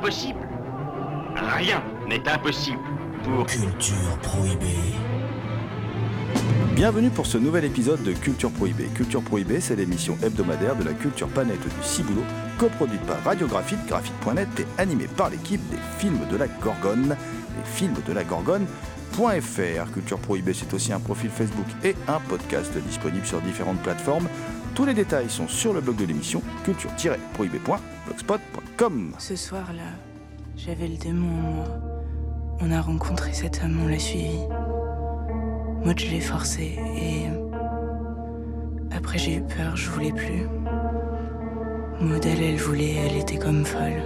Rien n'est impossible pour... Culture prohibée. Bienvenue pour ce nouvel épisode de Culture Prohibée. Culture Prohibée, c'est l'émission hebdomadaire de la culture planète du Ciboulot, coproduite par Radiographite, graphite.net et animée par l'équipe des films de la Gorgone, les films de la Gorgone.fr. Culture Prohibée, c'est aussi un profil Facebook et un podcast disponible sur différentes plateformes. Tous les détails sont sur le blog de l'émission culture-prohibée.blogspot.com. Ce soir-là, j'avais le démon en moi. On a rencontré cet homme, on l'a suivi. Moi, je l'ai forcé et. Après, j'ai eu peur, je voulais plus. Maud, elle, elle voulait, elle était comme folle.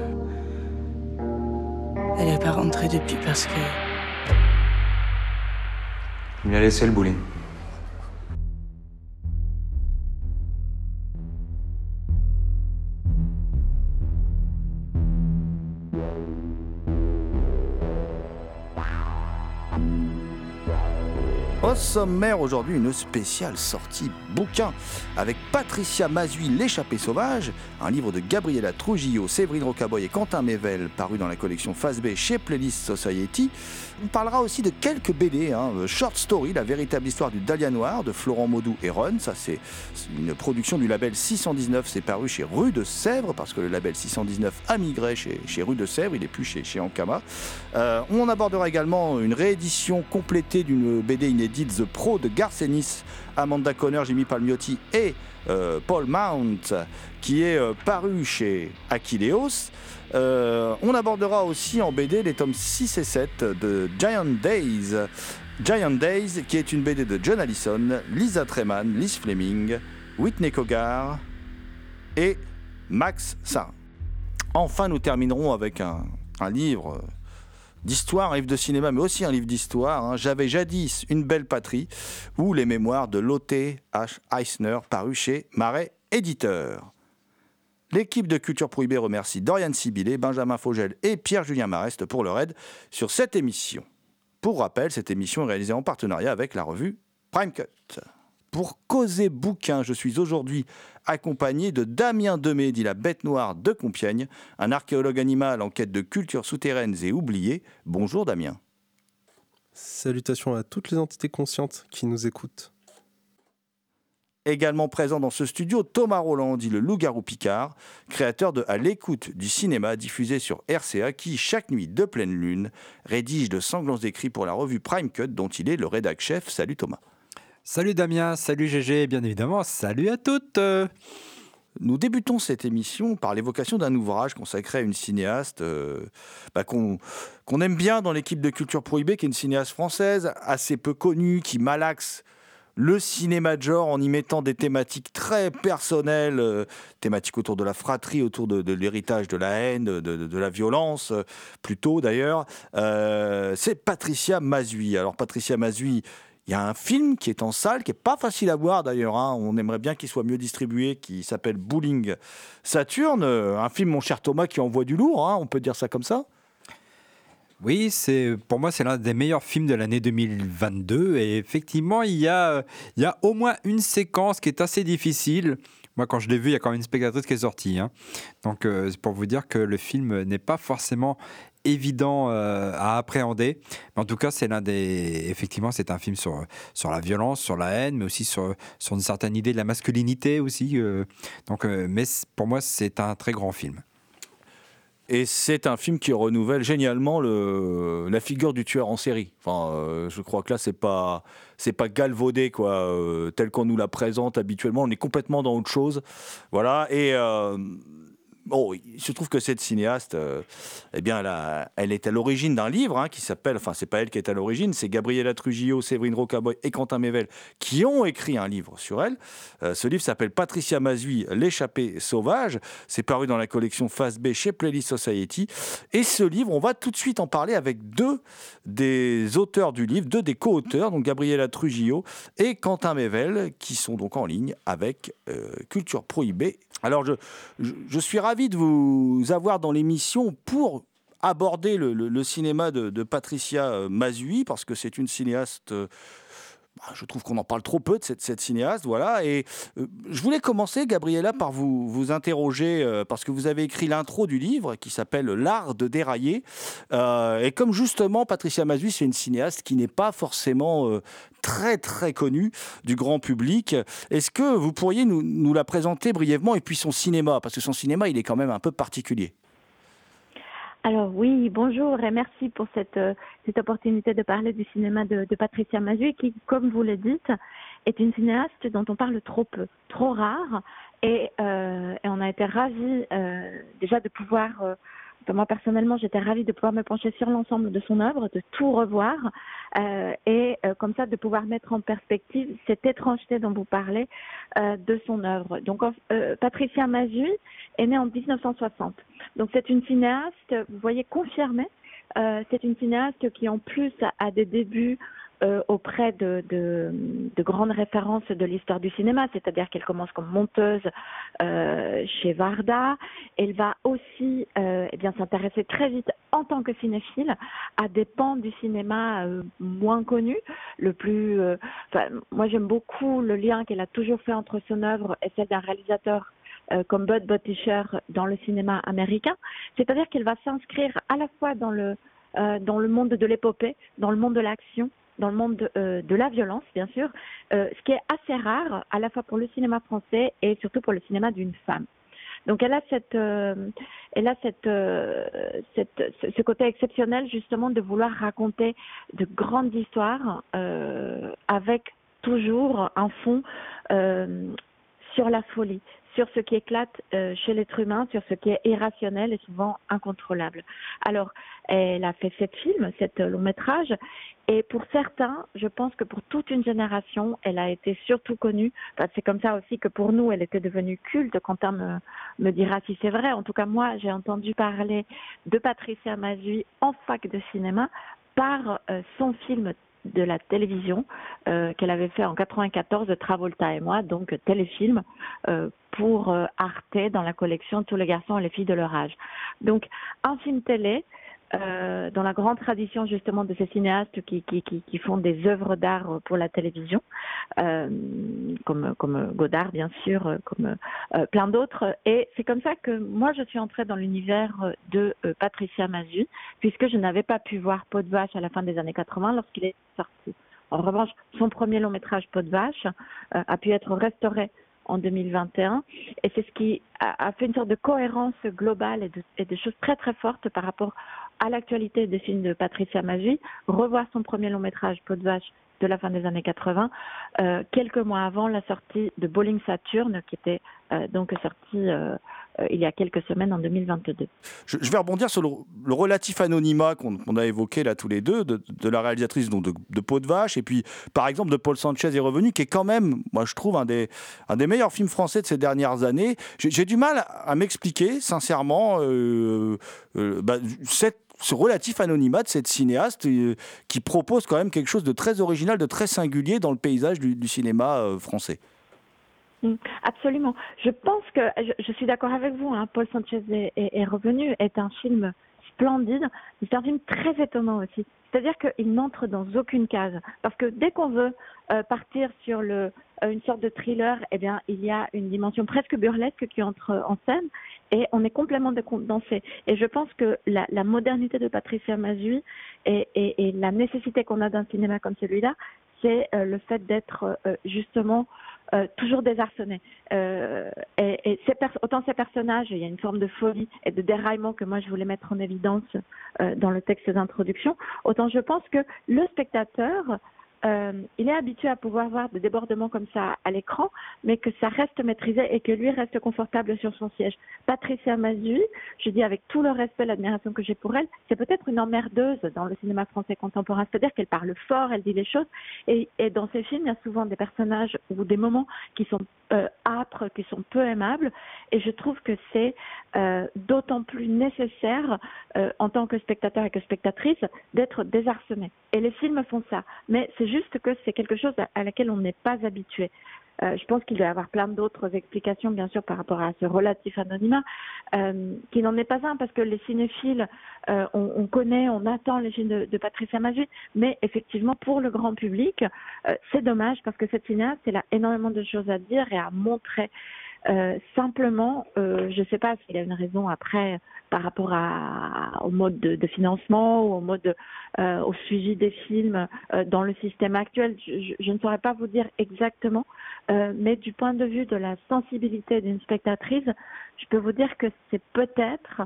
Elle a pas rentré depuis parce que. Il lui a laissé le bowling. Sommaire aujourd'hui, une spéciale sortie bouquin avec Patricia Mazui, L'échappée sauvage, un livre de Gabriela Trujillo, Séverine Rocaboy et Quentin Mével, paru dans la collection Phase B chez Playlist Society. On parlera aussi de quelques BD, hein, Short Story, la véritable histoire du Dahlia Noir de Florent Maudou et Ron. Ça, c'est une production du label 619. C'est paru chez Rue de Sèvres, parce que le label 619 a migré chez, chez Rue de Sèvres. Il est plus chez, chez Ankama. Euh, on abordera également une réédition complétée d'une BD inédite, The Pro de Garcenis, Amanda Conner, Jimmy Palmiotti et euh, Paul Mount, qui est euh, paru chez Aquileos. Euh, on abordera aussi en BD les tomes 6 et 7 de Giant Days. Giant Days, qui est une BD de John Allison, Lisa Treman, Liz Fleming, Whitney Cogar et Max Sain. Enfin, nous terminerons avec un, un livre d'histoire, un livre de cinéma, mais aussi un livre d'histoire. hein. J'avais jadis une belle patrie, ou les mémoires de Lotte H. Eisner, paru chez Marais Éditeur. L'équipe de Culture Prohibée remercie Dorian Sibilé, Benjamin Fogel et Pierre-Julien Marest pour leur aide sur cette émission. Pour rappel, cette émission est réalisée en partenariat avec la revue Prime Cut. Pour causer bouquin, je suis aujourd'hui accompagné de Damien Demé, dit la bête noire de Compiègne, un archéologue animal en quête de cultures souterraines et oubliées. Bonjour Damien. Salutations à toutes les entités conscientes qui nous écoutent. Également présent dans ce studio, Thomas Roland, dit le loup-garou Picard, créateur de À l'écoute du cinéma, diffusé sur RCA, qui, chaque nuit de pleine lune, rédige de sanglants écrits pour la revue Prime Cut, dont il est le rédac chef. Salut Thomas. Salut Damien, salut GG, bien évidemment, salut à toutes. Nous débutons cette émission par l'évocation d'un ouvrage consacré à une cinéaste euh, bah, qu'on aime bien dans l'équipe de Culture Prohibée, qui est une cinéaste française, assez peu connue, qui malaxe le cinéma de genre en y mettant des thématiques très personnelles, euh, thématiques autour de la fratrie, autour de, l'héritage de la haine, de, la violence, euh, plutôt d'ailleurs. C'est Patricia Mazui. Alors Patricia Mazui, il y a un film qui est en salle, qui est pas facile à voir d'ailleurs. hein. On aimerait bien qu'il soit mieux distribué, qui s'appelle Bowling Saturne. Un film, mon cher Thomas, qui envoie du lourd. hein, on peut dire ça comme ça? Oui, c'est pour moi c'est l'un des meilleurs films de l'année 2022 et effectivement il y a il y a au moins une séquence qui est assez difficile. Moi quand je l'ai vu, il y a quand même une spectatrice qui est sortie. hein. Donc euh, c'est pour vous dire que le film n'est pas forcément évident euh, à appréhender. Mais en tout cas, c'est l'un des. Effectivement, c'est un film sur, sur la violence, sur la haine, mais aussi sur, sur une certaine idée de la masculinité aussi. euh. donc, euh, mais pour moi, c'est un très grand film. Et c'est un film qui renouvelle génialement le, la figure du tueur en série. Enfin, je crois que là, c'est pas, c'est pas galvaudé quoi, tel qu'on nous la présente habituellement. On est complètement dans autre chose. Voilà. Et Bon, il se trouve que cette cinéaste, euh, eh bien, elle, est à l'origine d'un livre hein, qui s'appelle, enfin, c'est pas elle qui est à l'origine, c'est Gabriela Trujillo, Séverine Rocaboy et Quentin Mével qui ont écrit un livre sur elle. Euh, ce livre s'appelle Patricia Mazui, L'échappée sauvage. C'est paru dans la collection Face B chez Playlist Society. Et ce livre, on va tout de suite en parler avec deux des auteurs du livre, deux des co-auteurs, donc Gabriela Trujillo et Quentin Mével, qui sont donc en ligne avec euh, Culture Prohibée. Alors, je, je suis ravi de vous avoir dans l'émission pour aborder le, cinéma de, Patricia euh, Mazui, parce que c'est une cinéaste. Bah, je trouve qu'on en parle trop peu de cette, cinéaste, voilà. Et euh, je voulais commencer, Gabriella, par vous, vous interroger, euh, parce que vous avez écrit l'intro du livre qui s'appelle L'art de dérailler. Euh, et comme justement, Patricia Mazui, c'est une cinéaste qui n'est pas forcément très, très connue du grand public, est-ce que vous pourriez nous, nous la présenter brièvement et puis son cinéma? Parce que son cinéma, il est quand même un peu particulier. Alors oui, bonjour et merci pour cette, euh, cette opportunité de parler du cinéma de, Patricia Mazui qui, comme vous le dites, est une cinéaste dont on parle trop peu, trop rare. Et, euh, et on a été ravis euh, déjà de pouvoir, euh, moi personnellement, j'étais ravie de pouvoir me pencher sur l'ensemble de son œuvre, de tout revoir euh, et euh, comme ça de pouvoir mettre en perspective cette étrangeté dont vous parlez euh, de son œuvre. Donc euh, Patricia Mazui est née en 1960. Donc c'est une cinéaste, vous voyez, confirmée. Euh, c'est une cinéaste qui en plus a des débuts euh, auprès de, de, de grandes références de l'histoire du cinéma, c'est-à-dire qu'elle commence comme monteuse euh, chez Varda. Elle va aussi euh, eh bien s'intéresser très vite en tant que cinéphile à des pans du cinéma euh, moins connus. Le plus, euh, enfin, moi j'aime beaucoup le lien qu'elle a toujours fait entre son œuvre et celle d'un réalisateur euh, comme Bud Butticher dans le cinéma américain. C'est-à-dire qu'elle va s'inscrire à la fois dans le euh, dans le monde de l'épopée, dans le monde de l'action, dans le monde de, euh, de la violence, bien sûr, euh, ce qui est assez rare à la fois pour le cinéma français et surtout pour le cinéma d'une femme. Donc elle a cette, euh, elle a cette, cette, ce côté exceptionnel justement de vouloir raconter de grandes histoires avec toujours un fond sur la folie, sur ce qui éclate euh, chez l'être humain, sur ce qui est irrationnel et souvent incontrôlable. Alors, elle a fait sept films, sept long métrages, et pour certains, je pense que pour toute une génération, elle a été surtout connue. Enfin, c'est comme ça aussi que pour nous, elle était devenue culte. Quentin me, me dira si c'est vrai. En tout cas, moi, j'ai entendu parler de Patricia Mazui en fac de cinéma par euh, son film de la télévision euh, qu'elle avait fait en 94 de Travolta et moi, donc téléfilm euh, pour euh, Arte dans la collection Tous les garçons et les filles de leur âge. Donc un film télé euh, dans la grande tradition justement de ces cinéastes qui, qui, qui, qui font des œuvres d'art pour la télévision, euh, comme, comme Godard bien sûr, comme euh, plein d'autres. Et c'est comme ça que moi je suis entrée dans l'univers de euh, Patricia Mazui, puisque je n'avais pas pu voir Peau de vache à la fin des années 80 lorsqu'il est sorti. En revanche, son premier long métrage Peau de vache euh, a pu être restauré en 2021 et c'est ce qui a, fait une sorte de cohérence globale et de, choses très très fortes par rapport à l'actualité des films de Patricia Mazui, revoir son premier long métrage Peau de vache de la fin des années 80, euh, quelques mois avant la sortie de Bowling Saturn, qui était euh, donc sortie euh, il y a quelques semaines en 2022. Je, vais rebondir sur le, relatif anonymat qu'on qu a évoqué là tous les deux, de, la réalisatrice donc de, de, Peau de Vache, et puis par exemple de Paul Sanchez est revenu, qui est quand même, moi je trouve, un des, meilleurs films français de ces dernières années. J'ai du mal à m'expliquer, sincèrement, bah, cette ce relatif anonymat de cette cinéaste euh, qui propose quand même quelque chose de très original, de très singulier dans le paysage du, cinéma euh, français. Mm, Absolument. Je pense que je, suis d'accord avec vous. Hein, Paul Sanchez est, revenu est un film splendide, c'est un film très étonnant aussi. C'est-à-dire qu'il n'entre dans aucune case. Parce que dès qu'on veut euh, partir sur une sorte de thriller, eh bien, il y a une dimension presque burlesque qui entre en scène et on est complètement décondensé. Et je pense que la, la modernité de Patricia Mazui et, et, et la nécessité qu'on a d'un cinéma comme celui-là, c'est euh, le fait d'être justement euh, toujours désarçonné. Euh, et, et ces autant ces personnages, il y a une forme de folie et de déraillement que moi je voulais mettre en évidence euh, dans le texte d'introduction, autant je pense que le spectateur euh, il est habitué à pouvoir voir des débordements comme ça à l'écran, mais que ça reste maîtrisé et que lui reste confortable sur son siège. Patricia Mazui, je dis avec tout le respect, l'admiration que j'ai pour elle, c'est peut-être une emmerdeuse dans le cinéma français contemporain. C'est-à-dire qu'elle parle fort, elle dit les choses, et, et, dans ces films, il y a souvent des personnages ou des moments qui sont euh, âpres, qui sont peu aimables, et je trouve que c'est euh, d'autant plus nécessaire en tant que spectateur et que spectatrice d'être désarçonné. Et les films font ça, mais c'est juste que c'est quelque chose à, laquelle on n'est pas habitué. Euh, je pense qu'il doit y avoir plein d'autres explications, bien sûr, par rapport à ce relatif anonymat, euh, qui n'en est pas un, parce que les cinéphiles, euh, on, on, connaît, on attend les films de, Patricia Mazui, mais effectivement, pour le grand public, c'est dommage, parce que cette cinéaste, elle a énormément de choses à dire et à montrer. Euh, simplement, euh, je ne sais pas s'il y a une raison après par rapport à, au mode de, de, financement ou au mode euh, au suivi des films euh, dans le système actuel. Je, je, ne saurais pas vous dire exactement, euh, mais du point de vue de la sensibilité d'une spectatrice, je peux vous dire que c'est peut-être,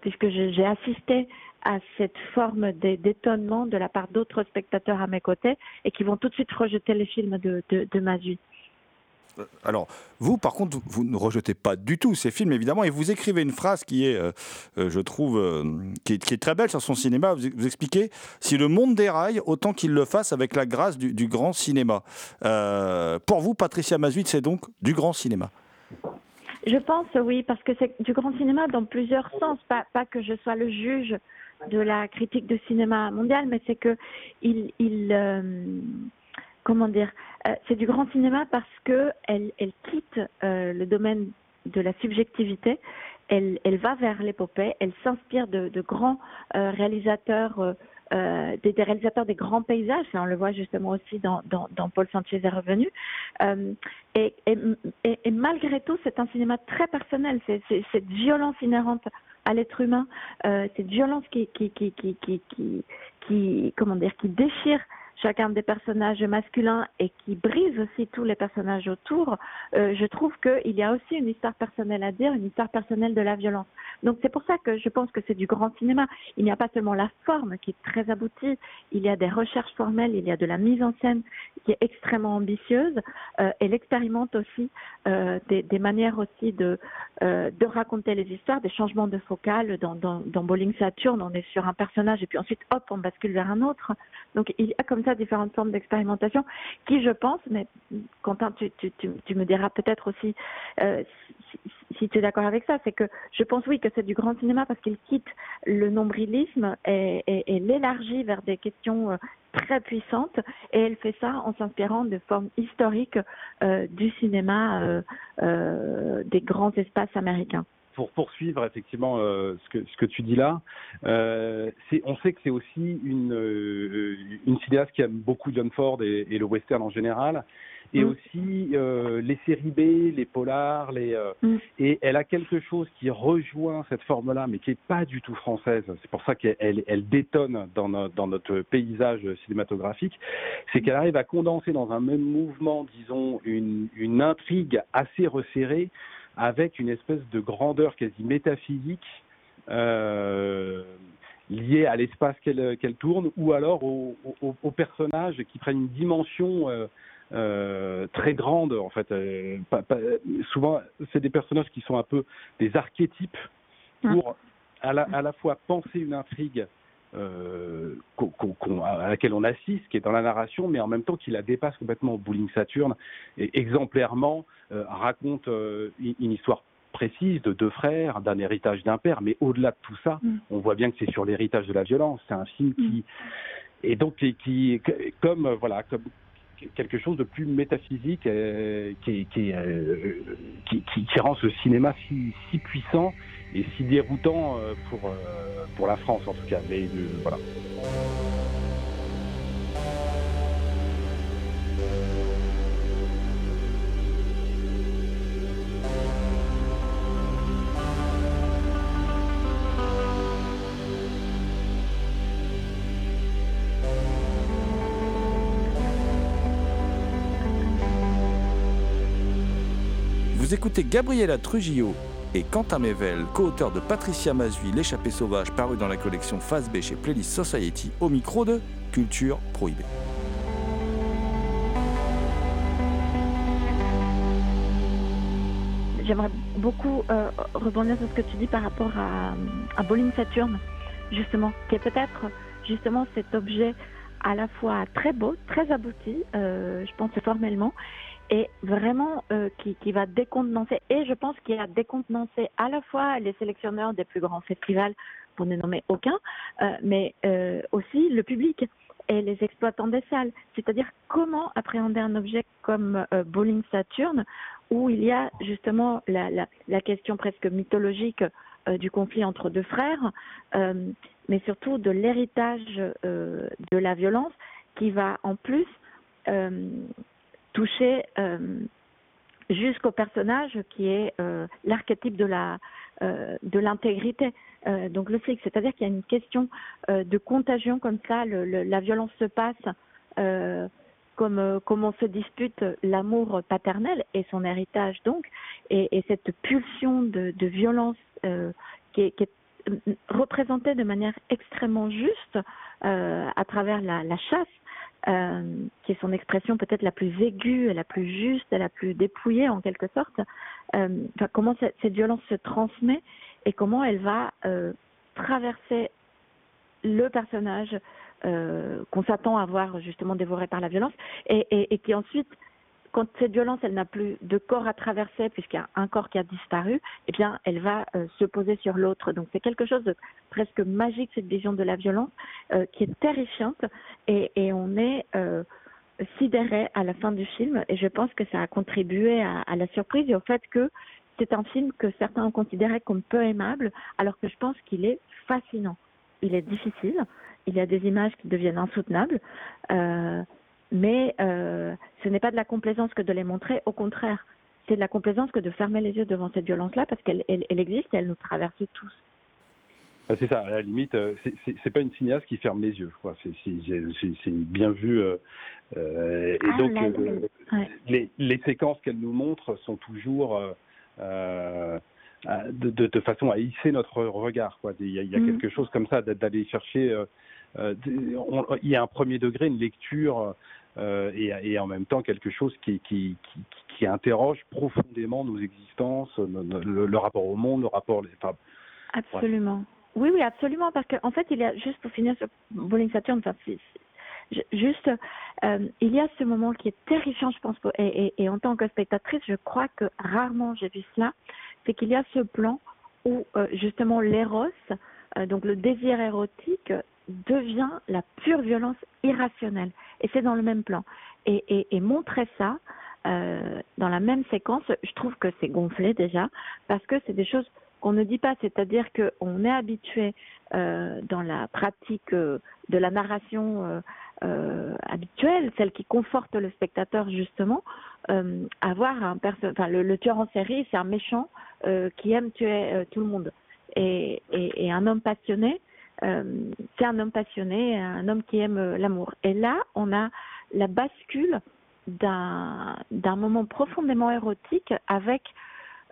puisque j'ai assisté à cette forme d'étonnement de la part d'autres spectateurs à mes côtés et qui vont tout de suite rejeter les films de, de, de Mazui. Alors, vous, par contre, vous ne rejetez pas du tout ces films, évidemment, et vous écrivez une phrase qui est, euh, je trouve, euh, qui, est, très belle sur son cinéma. Vous, expliquez si le monde déraille, autant qu'il le fasse avec la grâce du, grand cinéma. Euh, pour vous, Patricia Mazuit, c'est donc du grand cinéma. Je pense, oui, parce que c'est du grand cinéma dans plusieurs sens. Pas, que je sois le juge de la critique de cinéma mondial, mais c'est que il, il comment dire, euh, c'est du grand cinéma parce que elle, elle quitte euh, le domaine de la subjectivité. Elle, elle va vers l'épopée. Elle s'inspire de, de, grands euh, réalisateurs, euh, des, des, réalisateurs des grands paysages. On le voit justement aussi dans, dans, dans Paul Sanchez est revenu. Et, et, et, et, malgré tout, c'est un cinéma très personnel. C'est cette violence inhérente à l'être humain, cette violence qui, qui, qui, qui, qui, qui, comment dire, qui déchire chacun des personnages masculins et qui brise aussi tous les personnages autour, euh, je trouve qu'il y a aussi une histoire personnelle à dire, une histoire personnelle de la violence. Donc c'est pour ça que je pense que c'est du grand cinéma. Il n'y a pas seulement la forme qui est très aboutie, il y a des recherches formelles, il y a de la mise en scène qui est extrêmement ambitieuse. Euh, elle expérimente aussi euh, des, manières aussi de, euh, de raconter les histoires, des changements de focale. Dans, dans, dans Bowling Saturn, on est sur un personnage et puis ensuite, hop, on bascule vers un autre. Donc il y a comme ça différentes formes d'expérimentation qui, je pense, mais Quentin, tu, tu, tu, me diras peut-être aussi euh, si, tu es d'accord avec ça, c'est que je pense oui que c'est du grand cinéma parce qu'il quitte le nombrilisme et, l'élargit vers des questions euh, très puissantes et elle fait ça en s'inspirant de formes historiques euh, du cinéma des grands espaces américains pour poursuivre effectivement euh, ce, que, ce que tu dis là, euh, on sait que c'est aussi une, euh, une cinéaste qui aime beaucoup John Ford et, et le western en général, et mmh. aussi les séries B, les polars, les, mmh. et elle a quelque chose qui rejoint cette forme-là, mais qui est pas du tout française. C'est pour ça qu'elle elle, elle détonne dans, no, dans notre paysage cinématographique, c'est qu'elle arrive à condenser dans un même mouvement, disons, une, une intrigue assez resserrée avec une espèce de grandeur quasi métaphysique euh, liée à l'espace qu'elle qu tourne, ou alors aux au, au personnages qui prennent une dimension euh, euh, très grande. En fait, pas, pas, souvent, c'est des personnages qui sont un peu des archétypes pour à la, à la fois penser une intrigue euh, qu on, qu on, à laquelle on assiste, qui est dans la narration, mais en même temps qui la dépasse complètement au Bowling Saturn et exemplairement euh, raconte euh, une histoire précise de deux frères, d'un héritage d'un père, mais au-delà de tout ça, mm. on voit bien que c'est sur l'héritage de la violence. C'est un film qui mm. et donc qui, qui comme voilà comme quelque chose de plus métaphysique qui, qui, qui, qui, qui, rend ce cinéma si, si puissant et si déroutant euh, pour, euh, pour la France en tout cas. Mais euh, voilà. Vous écoutez Gabriela Trujillo et Quentin Mével, co-auteur de Patricia Mazui, L'échappée sauvage, paru dans la collection Phase B chez Playlist Society, au micro de Culture Prohibée. J'aimerais beaucoup euh, rebondir sur ce que tu dis par rapport à, à Bolin Saturne, justement, qui est peut-être justement cet objet à la fois très beau, très abouti, euh, je pense formellement, et vraiment euh, qui, qui, va décontenancer. Et je pense qu'il a décontenancé à la fois les sélectionneurs des plus grands festivals, pour ne nommer aucun, euh, mais euh, aussi le public et les exploitants des salles. C'est-à-dire comment appréhender un objet comme euh, Bowling Saturn, où il y a justement la, la, la question presque mythologique euh, du conflit entre deux frères, euh, mais surtout de l'héritage de la violence qui va en plus toucher jusqu'au personnage qui est l'archétype de la de l'intégrité. donc le flic, c'est-à-dire qu'il y a une question de contagion comme ça, le, le, la violence se passe comme, comme on se dispute l'amour paternel et son héritage donc, et, et cette pulsion de, de violence euh, qui, est, qui, est, représentée de manière extrêmement juste euh, à travers la, chasse, euh, qui est son expression peut-être la plus aiguë, la plus juste, la plus dépouillée en quelque sorte. Euh, comment cette, violence se transmet et comment elle va traverser le personnage qu'on s'attend à voir justement dévoré par la violence et qui ensuite quand cette violence, elle n'a plus de corps à traverser puisqu'il y a un corps qui a disparu, eh bien, elle va euh, se poser sur l'autre. Donc, c'est quelque chose de presque magique cette vision de la violence euh, qui est terrifiante et, et on est euh, sidéré à la fin du film. Et je pense que ça a contribué à, à la surprise et au fait que c'est un film que certains ont considéré comme peu aimable, alors que je pense qu'il est fascinant. Il est difficile. Il y a des images qui deviennent insoutenables. Euh, mais euh, ce n'est pas de la complaisance que de les montrer, au contraire, c'est de la complaisance que de fermer les yeux devant cette violence-là, parce qu'elle elle, elle existe et elle nous traverse tous. C'est ça, à la limite, euh, c'est pas une cinéaste qui ferme les yeux, c'est bien vu. Euh, et ah, donc, là, euh, ouais. les, les, séquences qu'elle nous montre sont toujours de, de, de, façon à hisser notre regard. Quoi. Il y a, il y a mmh. quelque chose comme ça d'aller chercher. On, il y a un premier degré, une lecture euh, et, en même temps quelque chose qui, qui, interroge profondément nos existences, le, rapport au monde, le rapport. Enfin, absolument. Oui, oui, absolument, parce qu'en en fait, il y a juste pour finir sur Bowling Saturn, juste, euh, il y a ce moment qui est terrifiant, je pense, et, et, en tant que spectatrice, je crois que rarement j'ai vu cela, c'est qu'il y a ce plan où euh, justement l'éros, donc le désir érotique, devient la pure violence irrationnelle. Et c'est dans le même plan. Et, et, et montrer ça euh, dans la même séquence, je trouve que c'est gonflé déjà, parce que c'est des choses qu'on ne dit pas, c'est-à-dire qu'on est habitué euh, dans la pratique euh, de la narration euh, euh, habituelle, celle qui conforte le spectateur justement, euh, à voir un enfin le, le, tueur en série, c'est un méchant qui aime tuer tout le monde. Et, et, et, un homme passionné, c'est un homme passionné, un homme qui aime l'amour. Et là, on a la bascule d'un d'un moment profondément érotique avec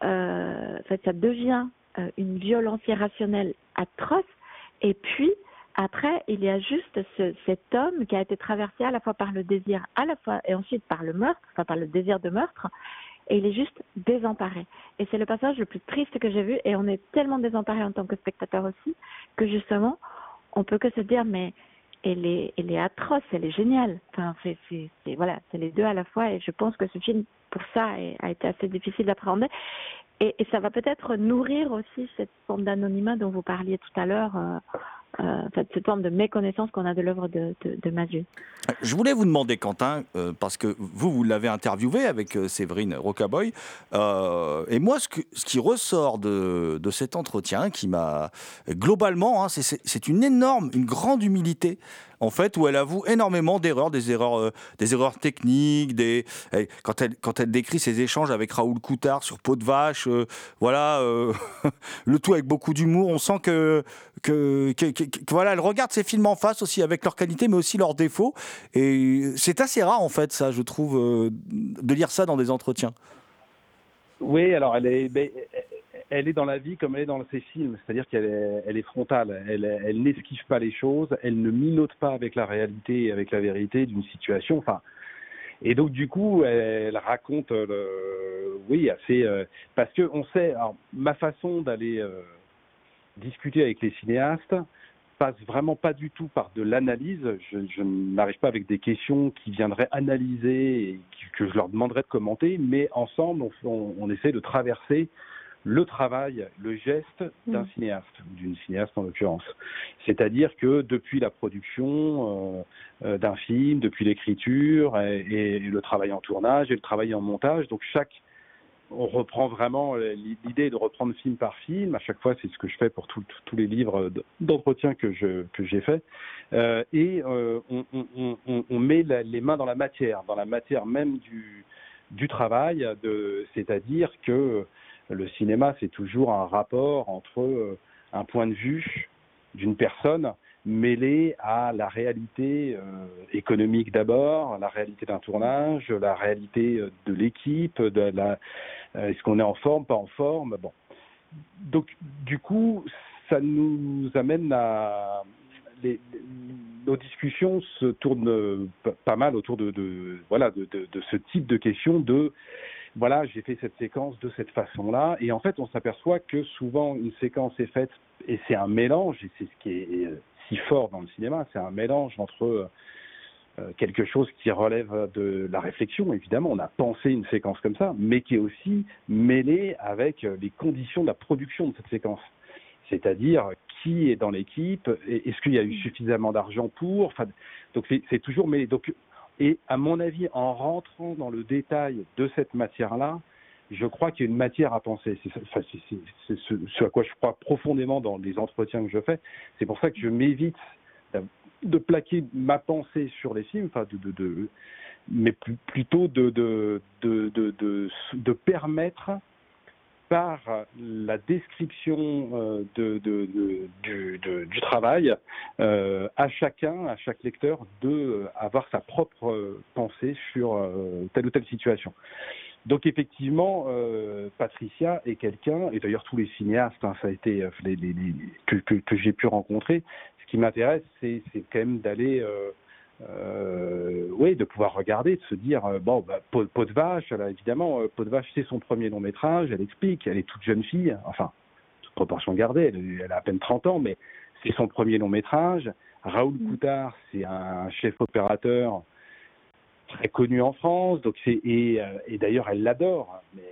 euh, en fait, ça devient euh, une violence irrationnelle atroce. Et puis, après, il y a juste ce, cet homme qui a été traversé à la fois par le désir, à la fois, et ensuite par le meurtre, enfin par le désir de meurtre, et il est juste désemparé. Et c'est le passage le plus triste que j'ai vu, et on est tellement désemparé en tant que spectateur aussi, que justement, on peut que se dire, mais elle est, elle est atroce, elle est géniale. Enfin, c'est, c'est, c'est voilà, c'est les deux à la fois, et je pense que ce film, pour ça, a été assez difficile d'appréhender. Et, et, ça va peut-être nourrir aussi cette forme d'anonymat dont vous parliez tout à l'heure, euh, euh, cette forme de méconnaissance qu'on a de l'œuvre de, de. Je voulais vous demander, Quentin, euh, parce que vous, vous l'avez interviewé avec euh, Séverine Rocaboy, et moi, ce, qui ressort de, de cet entretien, qui m'a globalement, hein, c'est une énorme, une grande humilité en fait, où elle avoue énormément d'erreurs, des erreurs, euh, des erreurs techniques, des quand elle décrit ses échanges avec Raoul Coutard sur Peau de vache, euh, voilà, euh, le tout avec beaucoup d'humour. On sent que que, voilà, elle regarde ses films en face aussi avec leurs qualités, mais aussi leurs défauts. Et c'est assez rare en fait, ça, je trouve, de lire ça dans des entretiens. Oui, alors elle est, elle est dans la vie comme elle est dans ses films, c'est-à-dire qu'elle est, frontale, elle, n'esquive pas les choses, elle ne minote pas avec la réalité et avec la vérité d'une situation. Enfin, Et donc du coup, elle raconte, le, oui, assez, euh, parce que on sait, alors, ma façon d'aller euh, discuter avec les cinéastes passe vraiment pas du tout par de l'analyse. Je, je n'arrive pas avec des questions qui viendraient analyser et que je leur demanderais de commenter, mais ensemble, on essaie de traverser le travail, le geste d'un Mm. cinéaste, d'une cinéaste en l'occurrence. C'est-à-dire que depuis la production euh, euh, d'un film, depuis l'écriture et, et le travail en tournage et le travail en montage, donc chaque on reprend vraiment l'idée de reprendre film par film. À chaque fois, c'est ce que je fais pour tous les livres d'entretien que je que j'ai fait. Euh, et euh, on, on- on- on- on met la- les mains dans la matière, dans la matière même du du travail. De, c'est-à-dire que le cinéma, c'est toujours un rapport entre euh, un point de vue d'une personne mêlé à la réalité euh, économique d'abord, la réalité d'un tournage, la réalité euh, de l'équipe, de la est-ce qu'on est en forme, pas en forme, bon. Donc du coup, ça nous amène à les, nos discussions se tournent pas mal autour de, de voilà de, de ce type de questions de voilà j'ai fait cette séquence de cette façon-là et en fait on s'aperçoit que souvent une séquence est faite et c'est un mélange et c'est ce qui est euh, si fort dans le cinéma c'est un mélange entre euh, euh, quelque chose qui relève de la réflexion, évidemment, on a pensé une séquence comme ça, mais qui est aussi mêlé avec les conditions de la production de cette séquence. C'est-à-dire qui est dans l'équipe, est-ce qu'il y a eu suffisamment d'argent pour, donc c'est toujours mêlé. Et à mon avis, en rentrant dans le détail de cette matière-là, je crois qu'il y a une matière à penser. C'est ce, à quoi je crois profondément dans les entretiens que je fais. C'est pour ça que je m'évite de plaquer ma pensée sur les films, mais plutôt de permettre par la description euh, du, travail euh, à chacun, à chaque lecteur, de euh, avoir sa propre pensée sur telle ou telle situation. Donc effectivement, Patricia est quelqu'un, et d'ailleurs tous les cinéastes, hein, ça a été les, que, j'ai pu rencontrer. Ce qui m'intéresse, c'est quand même d'aller, euh, oui, de pouvoir regarder, de se dire euh, bon, bah, peau, Peau de vache, évidemment, Peau de vache, c'est son premier long métrage. Elle explique, elle est toute jeune fille, enfin, toute proportion gardée, elle, elle a à peine 30 ans, mais c'est son premier long métrage. Raoul Coutard, c'est un chef opérateur très connu en France, donc c'est et, euh, et d'ailleurs elle l'adore, mais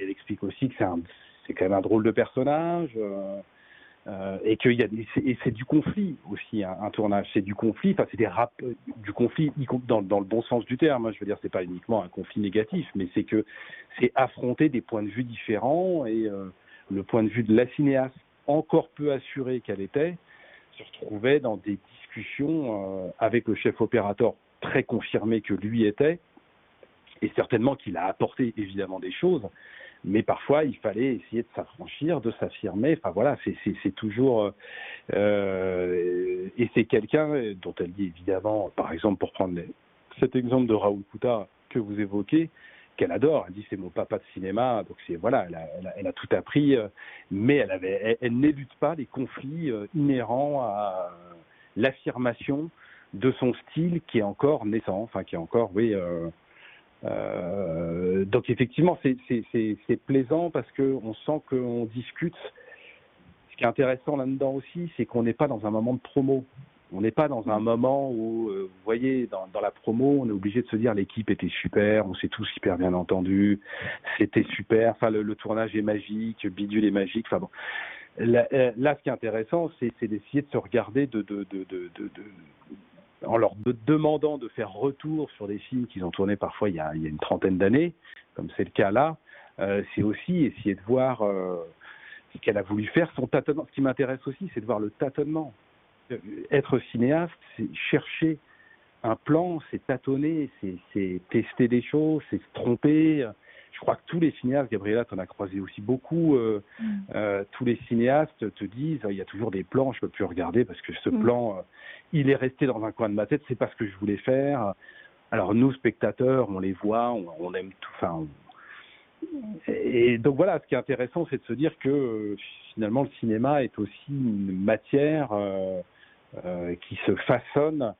elle explique aussi que c'est quand même un drôle de personnage. euh, euh, et des, c'est- du conflit aussi un, un tournage. C'est du conflit enfin c'est des rap, du conflit dans, dans le bon sens du terme hein, je veux dire c'est pas uniquement un conflit négatif mais c'est que c'est affronter des points de vue différents et euh, le point de vue de la cinéaste encore peu assurée qu'elle était se retrouvait dans des discussions euh, avec le chef opérateur très confirmé que lui était et certainement qu'il a apporté évidemment des choses mais parfois il fallait essayer de s'affranchir, de s'affirmer. Enfin voilà, c'est toujours euh, et c'est quelqu'un dont elle dit évidemment, par exemple pour prendre cet exemple de Raoul Coutard que vous évoquez, qu'elle adore. Elle dit c'est mon papa de cinéma, donc c'est voilà, elle a, tout appris, euh, mais elle avait, pas les conflits euh, inhérents à l'affirmation de son style qui est encore naissant, enfin qui est encore oui. Euh, euh, donc effectivement, c'est- plaisant parce que on sent qu'on discute. Ce qui est intéressant là-dedans aussi, c'est qu'on n'est pas dans un moment de promo. On n'est pas dans un moment où, euh, vous voyez, dans, la promo, on est obligé de se dire l'équipe était super, on s'est tous hyper bien entendus, c'était super, enfin le, tournage est magique, bidule est magique, enfin bon. Là, euh, ce qui est intéressant, c'est d'essayer de se regarder de, de, de, de, de, de- en leur de- demandant de faire retour sur des films qu'ils ont tournés parfois il y a, une trentaine d'années, comme c'est le cas là, euh, c'est aussi essayer de voir euh, ce qu'elle a voulu faire, son tâtonnement. Ce qui m'intéresse aussi, c'est de voir le tâtonnement. Euh, Être cinéaste, c'est chercher un plan, c'est tâtonner, c'est c'est tester des choses, c'est se tromper. Je crois que tous les cinéastes, Gabriella, t'en as croisé aussi beaucoup, euh, euh, tous les cinéastes te disent, il y a toujours des plans, je peux plus regarder parce que ce Mm. plan, euh, il est resté dans un coin de ma tête, c'est pas ce que je voulais faire. Alors nous, spectateurs, on les voit, on, on aime tout, enfin, on- et donc voilà, ce qui est intéressant, c'est de se dire que finalement le cinéma est aussi une matière qui se façonne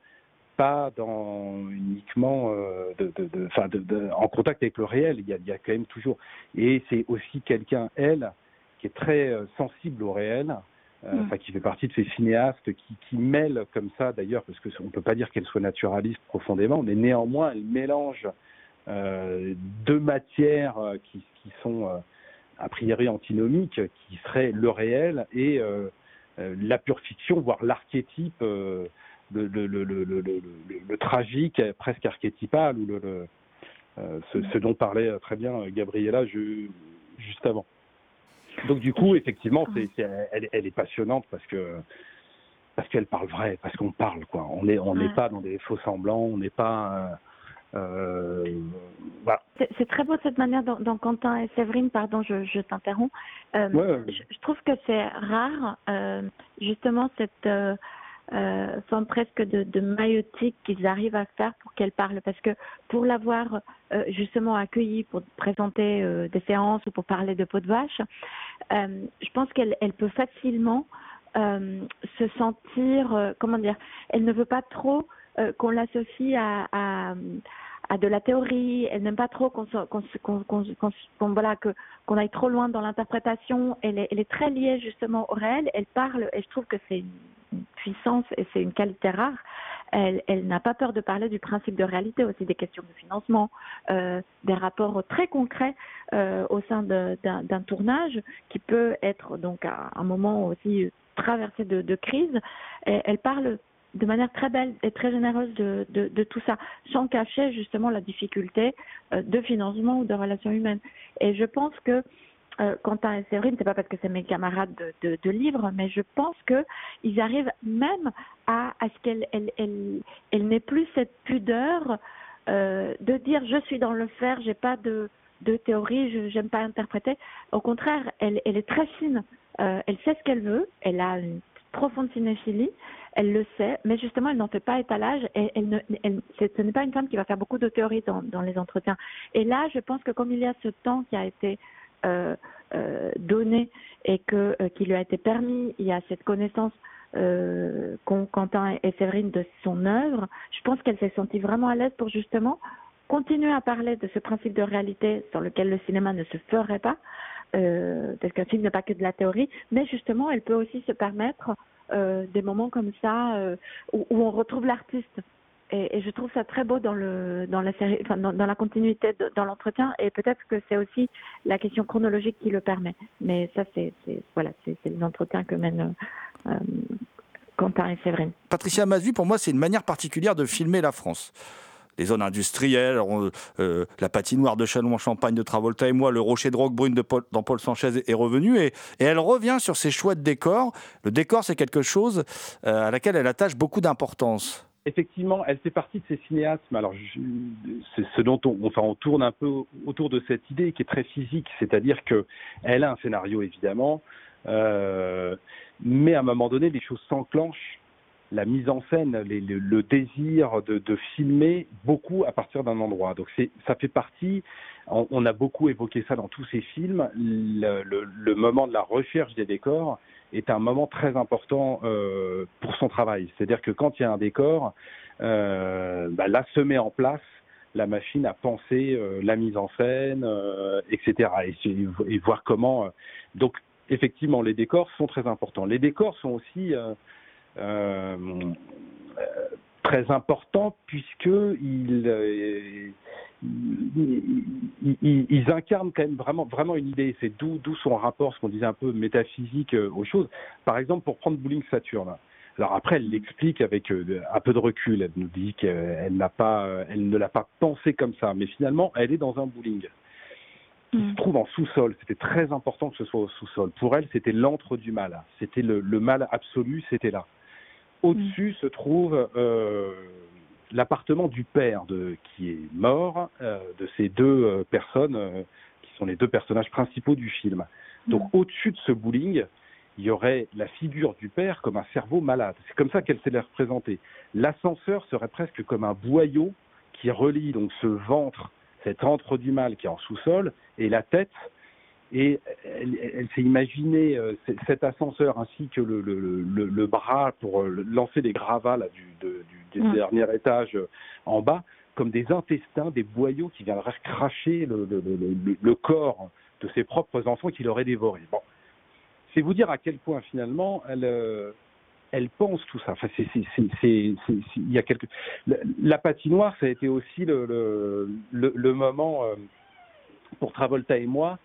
pas dans uniquement euh, de, de, de, de, de, en contact avec le réel. Il y a, il y a quand même toujours. Et c'est aussi quelqu'un, elle, qui est très euh, sensible au réel. Euh, Mm. Enfin, qui fait partie de ces cinéastes qui, qui mêlent comme ça, d'ailleurs, parce que on peut pas dire qu'elle soit naturaliste profondément, mais néanmoins, elle mélange euh, deux matières euh, qui, qui sont euh, a priori antinomiques, qui seraient le réel et la pure fiction, voire l'archétype, euh, le, tragique, presque archétypal, ou le, euh, ce, ce dont parlait très bien Gabriella ju- juste avant. Donc du coup, effectivement, c'est, c'est- elle, elle est passionnante parce que parce qu'elle parle vrai, parce qu'on parle quoi. On est on n'est Ouais. pas dans des faux semblants, on n'est pas euh, euh, voilà. C'est c'est très beau cette manière dont, dont Quentin et Séverine, pardon, je, je t'interromps. Euh, Ouais. je, je trouve que c'est rare, euh, justement, cette euh, presque de, de maïotique qu'ils arrivent à faire pour qu'elle parle. Parce que pour l'avoir euh, justement accueillie pour présenter euh, des séances ou pour parler de peau de vache, euh, je pense qu'elle elle peut facilement euh, se sentir, euh, comment dire, elle ne veut pas trop qu'on l'associe à, à, à de la théorie. Elle n'aime pas trop qu'on qu'on- qu'on- voilà aille trop loin dans l'interprétation. Elle est, elle est très liée justement au réel. Elle parle et je trouve que c'est puissance et c'est une qualité rare. Elle, n'a pas peur de parler du principe de réalité aussi des questions de financement, euh, des rapports très concrets euh, au sein d'un tournage qui peut être donc à un moment aussi traversé de, crise. Elle parle de manière très belle et très généreuse de, de, tout ça, sans cacher justement la difficulté euh, de financement ou de relations humaines. Et je pense que euh, Quentin et Séverine, c'est pas parce que c'est mes camarades de, de, de livre, mais je pense que ils arrivent même à, à ce qu'elle elle, elle, elle n'ait plus cette pudeur euh, de dire je suis dans le faire, j'ai pas de, de théorie, je j'aime pas interpréter. Au contraire, elle, elle est très fine, euh, elle sait ce qu'elle veut, elle a une profonde cinéphilie, elle le sait, mais justement, elle n'en fait pas étalage et elle ne, elle, ce n'est pas une femme qui va faire beaucoup de théorie dans, dans les entretiens. Et là, je pense que comme il y a ce temps qui a été donné et que euh, qui lui a été permis, il y a cette connaissance euh, qu'ont Quentin et Séverine de son œuvre, je pense qu'elle s'est sentie vraiment à l'aise pour justement continuer à parler de ce principe de réalité sur lequel le cinéma ne se ferait pas, euh, parce qu'un film n'est pas que de la théorie, mais justement, elle peut aussi se permettre euh, des moments comme ça euh, où on retrouve l'artiste. Et, je trouve ça très beau dans la continuité de- dans l'entretien. Et peut-être que c'est aussi la question chronologique qui le permet. Mais ça, c'est voilà, c'est l'entretien que mènent euh, Quentin et Séverine. Patricia Mazui, pour moi, c'est une manière particulière de filmer la France. Les zones industrielles, euh, la patinoire de Châlons-en-Champagne de Travolta et moi, le rocher de roque brune de dans Paul Sanchez est revenu et, elle revient sur ses choix de décor. Le décor, c'est quelque chose euh, à laquelle elle attache beaucoup d'importance. Effectivement, elle fait partie de ces cinéastes. mais Alors, c'est ce dont on, tourne un peu autour de cette idée qui est très physique, c'est-à-dire que elle a un scénario évidemment, euh, mais à un moment donné, les choses s'enclenchent. La mise en scène, le, désir de, filmer beaucoup à partir d'un endroit. Donc, ça fait partie. On, a beaucoup évoqué ça dans tous ces films. Le moment de la recherche des décors est un moment très important euh, pour son travail. C'est-à-dire que quand il y a un décor, euh, bah, là se met en place la machine à penser euh, la mise en scène, euh, etc. Et, c'est- et voir comment. euh, donc effectivement, les décors sont très importants. Les décors sont aussi euh, euh, euh, très importants puisque ils, euh, ils, ils- ils incarnent quand même vraiment, vraiment une idée. C'est d'où, d'où son rapport, ce qu'on disait un peu métaphysique euh, aux choses. Par exemple, pour prendre Bowling Saturne. Alors après, elle l'explique avec euh, un peu de recul. Elle nous dit qu'elle n'a pas, euh, elle ne l'a pas pensé comme ça, mais finalement, elle est dans un bowling qui se trouve en sous-sol. C'était très important que ce soit au sous-sol. Pour elle, c'était l'antre du mal. C'était le, le mal absolu, c'était là. Au-dessus se trouve euh, l'appartement du père de, qui est mort, euh, de ces deux euh, personnes euh, qui sont les deux personnages principaux du film. Donc au-dessus de ce bowling, il y aurait la figure du père comme un cerveau malade. C'est comme ça qu'elle s'est représentée. L'ascenseur serait presque comme un boyau qui relie donc ce ventre, cet antre du mal qui est en sous-sol, et la tête Et elle, elle s'est imaginé euh, cet ascenseur ainsi que le, le, le, le bras pour euh, lancer des gravats là, du, de- du, du Mm. dernier étage euh, en bas comme des intestins, des boyaux qui viendraient cracher le, corps de ses propres enfants qu'il aurait dévorés. Bon, c'est vous dire à quel point finalement elle, elle pense tout ça. Enfin, c'est, c'est, c'est, c'est- c'est- c'est- il y a quelque... la, la patinoire, ça a été aussi le, le, le, le moment pour Travolta et moi.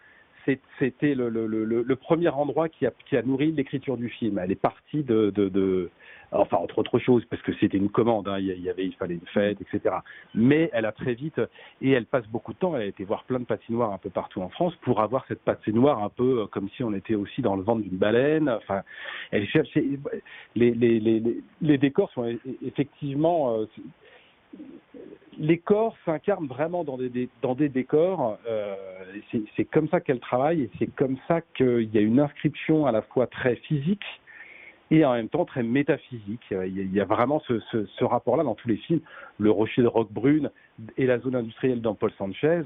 C'était le, premier endroit qui a, nourri l'écriture du film. Elle est partie de, enfin entre autres choses, parce que c'était une commande. hein, il y avait, il fallait une fête, etc. Mais elle a très vite et elle passe beaucoup de temps. Elle a été voir plein de patinoires un peu partout en France pour avoir cette patinoire un peu euh, comme si on était aussi dans le ventre d'une baleine. Enfin, elle cherche les, décors sont e- effectivement euh, les corps s'incarnent vraiment dans des, dans des décors. Euh, c'est- comme ça qu'elle travaille et c'est comme ça qu'il y a une inscription à la fois très physique et en même temps très métaphysique. Euh, Il y a, vraiment ce, ce, ce rapport-là dans tous les films. Le rocher de Roquebrune et la zone industrielle dans Paul Sanchez.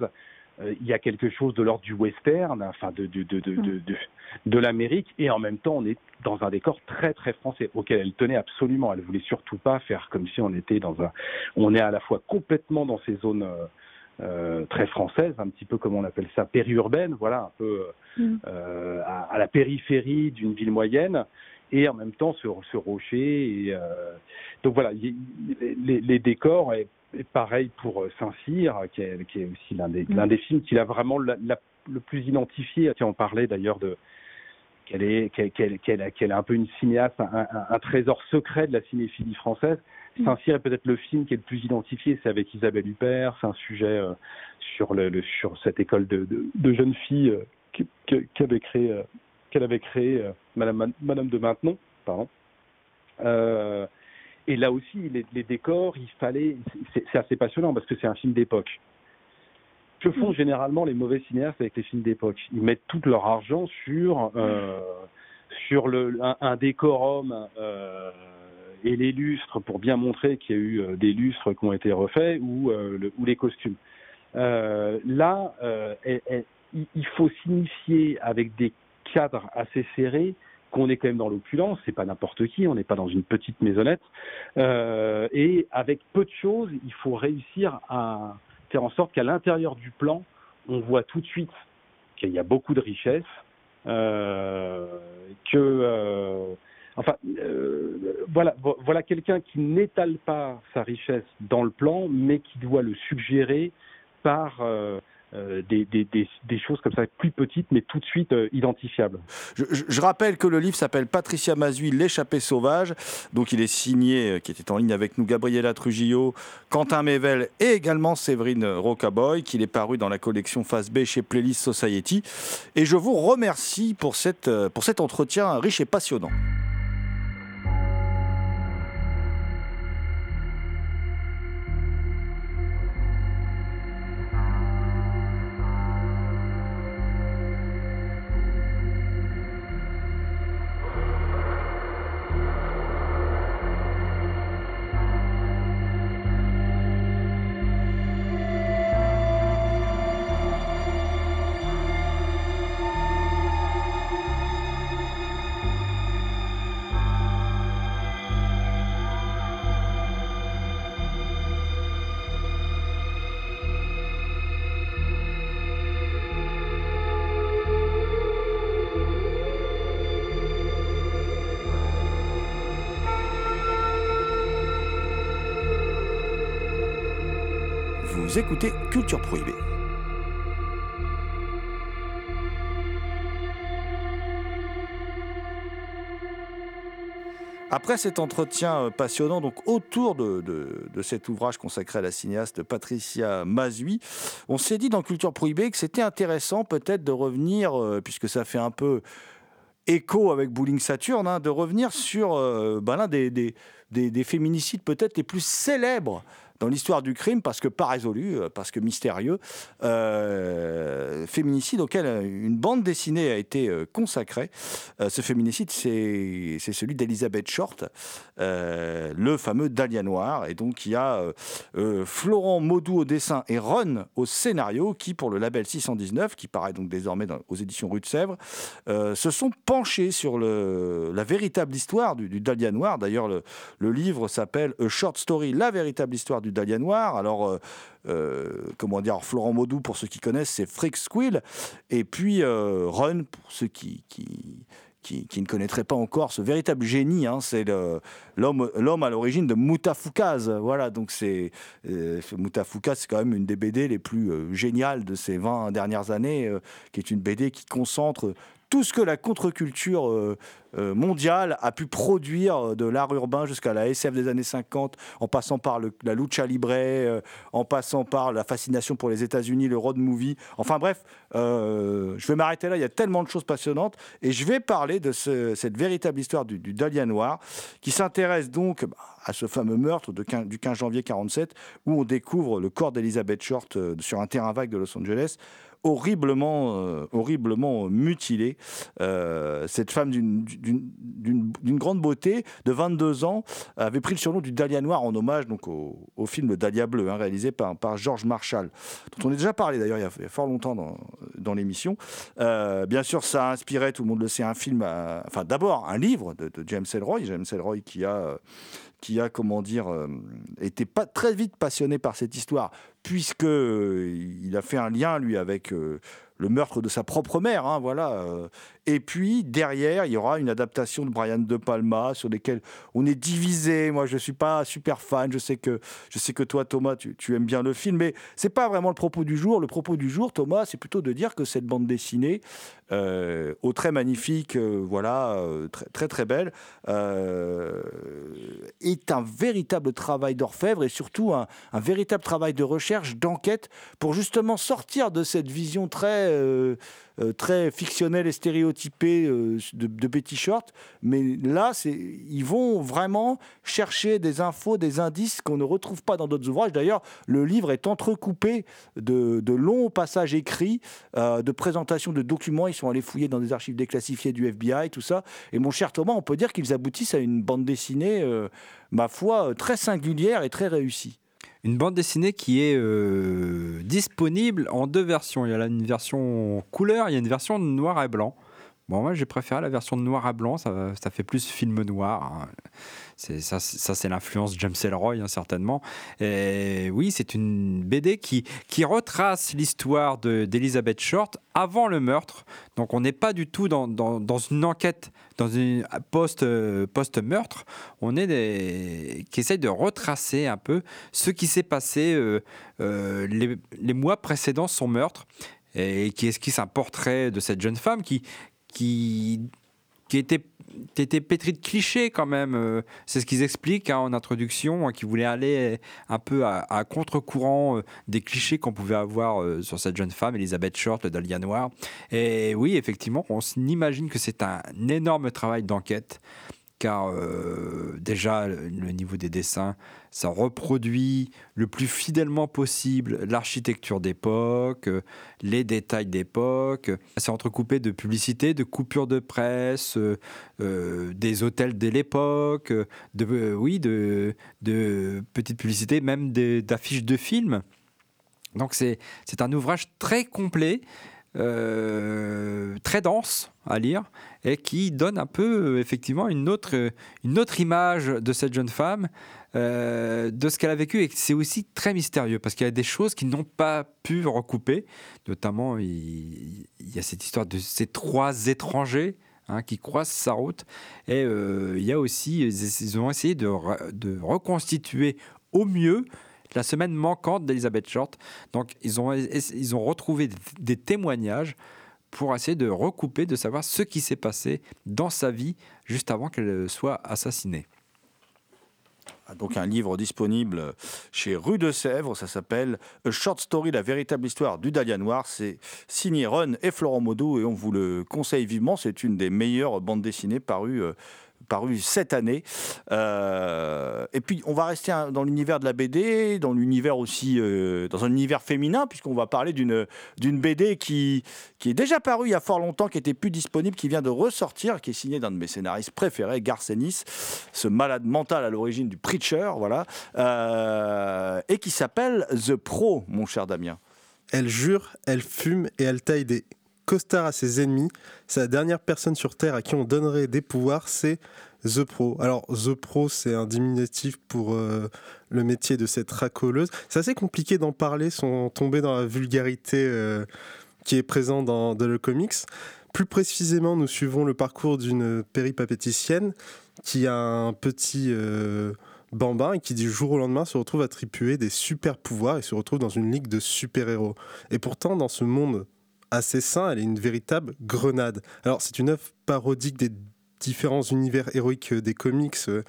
Euh, il y a quelque chose de l'ordre du western, enfin de, de, de, de, de, de, l'Amérique, et en même temps on est dans un décor très très français auquel elle tenait absolument. Elle voulait surtout pas faire comme si on était dans un, on est à la fois complètement dans ces zones euh, euh, très françaises, un petit peu comme on appelle ça périurbaine, voilà, un peu Mm. euh, à, à la périphérie d'une ville moyenne, et en même temps ce, ce rocher. Et, euh, donc voilà, y- les, les décors. Et, et pareil pour euh, Saint-Cyr, qui est, qui est aussi l'un des, Mm. l'un des films qu'il a vraiment la- la- le plus identifié. Tiens, on parlait d'ailleurs de qu'elle est, qu'elle, a- qu'elle est un peu une cinéaste, un, un- un trésor secret de la cinéphilie française. Mm. Saint-Cyr est peut-être le film qui est le plus identifié, c'est avec Isabelle Huppert, c'est un sujet euh, sur, le, le- sur cette école de, de, de jeunes filles euh, qu'avait créé, qu'elle avait créé euh, Madame, Madame de Maintenon. Pardon. Euh, et là aussi, les, les décors, il fallait, c'est, assez passionnant parce que c'est un film d'époque. Que font généralement les mauvais cinéastes avec les films d'époque? Ils mettent tout leur argent sur euh, sur le, un, un décorum euh, et les lustres pour bien montrer qu'il y a eu des lustres qui ont été refaits ou, euh, le- ou les costumes. Là, elle- elle- il- il faut signifier avec des cadres assez serrés qu'on est quand même dans l'opulence, c'est pas n'importe qui, on n'est pas dans une petite maisonnette, euh, et avec peu de choses, il faut réussir à faire en sorte qu'à l'intérieur du plan, on voit tout de suite qu'il y a beaucoup de richesses, euh, que euh, enfin euh, voilà vo- voilà quelqu'un qui n'étale pas sa richesse dans le plan, mais qui doit le suggérer par euh, des, des, choses comme ça plus petites mais tout de suite euh, identifiables. Je, rappelle que le livre s'appelle Patricia Mazui, L'échappée sauvage. Donc il est signé, euh, qui était en ligne avec nous, Gabriela Trujillo, Quentin Mével et également Séverine Rocaboy, qu'il est paru dans la collection Face B chez Playlist Society. Et je vous remercie euh, pour cet entretien riche et passionnant. Écoutez Culture Prohibée. Après cet entretien euh, passionnant donc autour de, cet ouvrage consacré à la cinéaste Patricia Mazui, on s'est dit dans Culture Prohibée que c'était intéressant peut-être de revenir, euh, puisque ça fait un peu écho avec Bowling Saturne, hein, de revenir sur euh, ben, l'un des, des- des féminicides peut-être les plus célèbres dans l'histoire du crime parce que pas résolu, euh, parce que mystérieux. Euh, féminicide auquel une bande dessinée a été euh, consacrée. Euh, ce féminicide, c'est celui d'Elisabeth Short, euh, le fameux Dahlia Noir. Et donc, il y a euh, euh, Florent Maudou au dessin et Ron au scénario qui, pour le label 619, qui paraît donc désormais aux éditions Rue de Sèvres, euh, se sont penchés sur le, la véritable histoire du, Dahlia Noir. D'ailleurs, le, le livre s'appelle A Short Story, la véritable histoire du Dahlia Noir. Alors, euh, euh, comment dire, Florent Maudou, pour ceux qui connaissent, c'est Frick Squill. Et puis euh, Run, pour ceux qui, qui, qui, ne connaîtraient pas encore ce véritable génie, hein, c'est l'homme à l'origine de Moutafoukaz. Voilà, donc c'est euh, Moutafoukaz, c'est quand même une des BD les plus géniales de ces 20 dernières années, qui est une BD qui concentre tout ce que la contre-culture euh, euh, mondiale a pu produire de l'art urbain jusqu'à la SF des années 50, en passant par la lucha libre, euh, en passant par la fascination pour les États-Unis, le road movie. Enfin bref, je vais m'arrêter là. Il y a tellement de choses passionnantes et je vais parler de ce- cette véritable histoire du, Dahlia Noir qui s'intéresse donc bah, à ce fameux meurtre de 15 du 15 janvier 47 où on découvre le corps d'Elizabeth Short sur un terrain vague de Los Angeles horriblement, euh, horriblement mutilée. Euh, cette femme d'une- grande beauté, de 22 ans, avait pris le surnom du Dahlia Noir en hommage donc, au, film Le Dahlia Bleu, hein, réalisé par, par George Marshall, dont on a déjà parlé d'ailleurs il, y a- fort longtemps dans, l'émission. Euh, bien sûr, ça a inspiré, tout le monde le sait, un film, enfin d'abord un livre de, de James Ellroy, James Ellroy qui a... qui a, comment dire, euh, été très vite passionné par cette histoire, puisque euh, il a fait un lien lui avec euh, le meurtre de sa propre mère, hein, voilà. Et puis derrière, il y aura une adaptation de Brian De Palma sur lesquelles on est divisé. Moi, je suis pas super fan. Je sais que, je sais que toi, Thomas, tu, aimes bien le film, mais c'est pas vraiment le propos du jour. Le propos du jour, Thomas, c'est plutôt de dire que cette bande dessinée, euh, au très magnifique, euh, voilà, euh, très très très belle, est un véritable travail d'orfèvre et surtout un véritable travail de recherche, d'enquête, pour justement sortir de cette vision très, euh, très fictionnelle et stéréotypée euh, de, de Betty Short. Mais là, ils vont vraiment chercher des infos, des indices qu'on ne retrouve pas dans d'autres ouvrages. D'ailleurs, le livre est entrecoupé de, longs passages écrits, euh, de présentations de documents. Ils sont allés fouiller dans des archives déclassifiées du FBI, tout ça. Et mon cher Thomas, on peut dire qu'ils aboutissent à une bande dessinée, ma foi, très singulière et très réussie. Une bande dessinée qui est euh, disponible en deux versions. Il y a une version couleur, il y a une version noir et blanc. Bon, moi, j'ai préféré la version noir et blanc, ça, ça fait plus film noir. hein. C'est, ça, ça, c'est l'influence James Ellroy, hein, certainement. Et oui, c'est une BD qui, qui retrace l'histoire de, d'Elizabeth Short avant le meurtre. Donc, on n'est pas du tout dans, dans, une enquête, dans une post, euh, post-meurtre. On est des, qui essaye de retracer un peu ce qui s'est passé euh, euh, les, les mois précédant son meurtre et qui esquisse un portrait de cette jeune femme qui, qui, qui était était pétri de clichés quand même. euh, C'est ce qu'ils expliquent hein, en introduction, hein, qui voulait aller un peu à, contre-courant euh, des clichés qu'on pouvait avoir euh, sur cette jeune femme, Elisabeth Short, le Dahlia Noir. Et oui, effectivement, on s'imagine que c'est un énorme travail d'enquête car euh, déjà le niveau des dessins, ça reproduit le plus fidèlement possible l'architecture d'époque, euh, les détails d'époque. C'est entrecoupé de publicités, de coupures de presse, euh, des hôtels de l'époque, de, oui, de, petites publicités, même d'affiches de films. Donc c'est un ouvrage très complet, euh, très dense à lire et qui donne un peu euh, effectivement une autre, une autre image de cette jeune femme, euh, de ce qu'elle a vécu et c'est aussi très mystérieux parce qu'il y a des choses qu'ils n'ont pas pu recouper, notamment il, y a cette histoire de ces trois étrangers. hein, qui croisent sa route. Et euh, il y a aussi, ils, ont essayé de reconstituer au mieux la semaine manquante d'Elizabeth Short. Donc, ils ont, ils ont retrouvé des, témoignages pour essayer de recouper, de savoir ce qui s'est passé dans sa vie juste avant qu'elle soit assassinée. Donc un livre disponible chez Rue de Sèvres, ça s'appelle A Short Story, la véritable histoire du Dahlia Noir. C'est signé Ron et Florent Maudou et on vous le conseille vivement. C'est une des meilleures bandes dessinées parues, euh, paru cette année. Euh, et puis, on va rester dans l'univers de la BD, dans l'univers aussi, euh, dans un univers féminin, puisqu'on va parler d'une BD qui, qui est déjà parue il y a fort longtemps, qui était plus disponible, qui vient de ressortir, qui est signée d'un de mes scénaristes préférés, Garth Ennis, ce malade mental à l'origine du Preacher, voilà, euh, et qui s'appelle The Pro, mon cher Damien. Elle jure, elle fume et elle taille des costards à ses ennemis. C'est la dernière personne sur Terre à qui on donnerait des pouvoirs, c'est The Pro. Alors, The Pro, c'est un diminutif pour euh, le métier de cette racoleuse. C'est assez compliqué d'en parler sans tomber dans la vulgarité euh, qui est présente dans, le comics. Plus précisément, nous suivons le parcours d'une péripapéticienne qui a un petit euh, bambin et qui du jour au lendemain se retrouve attribuer des super pouvoirs et se retrouve dans une ligue de super-héros. Et pourtant, dans ce monde assez sain, elle est une véritable grenade. Alors, c'est une œuvre parodique des différents univers héroïques des comics. Euh,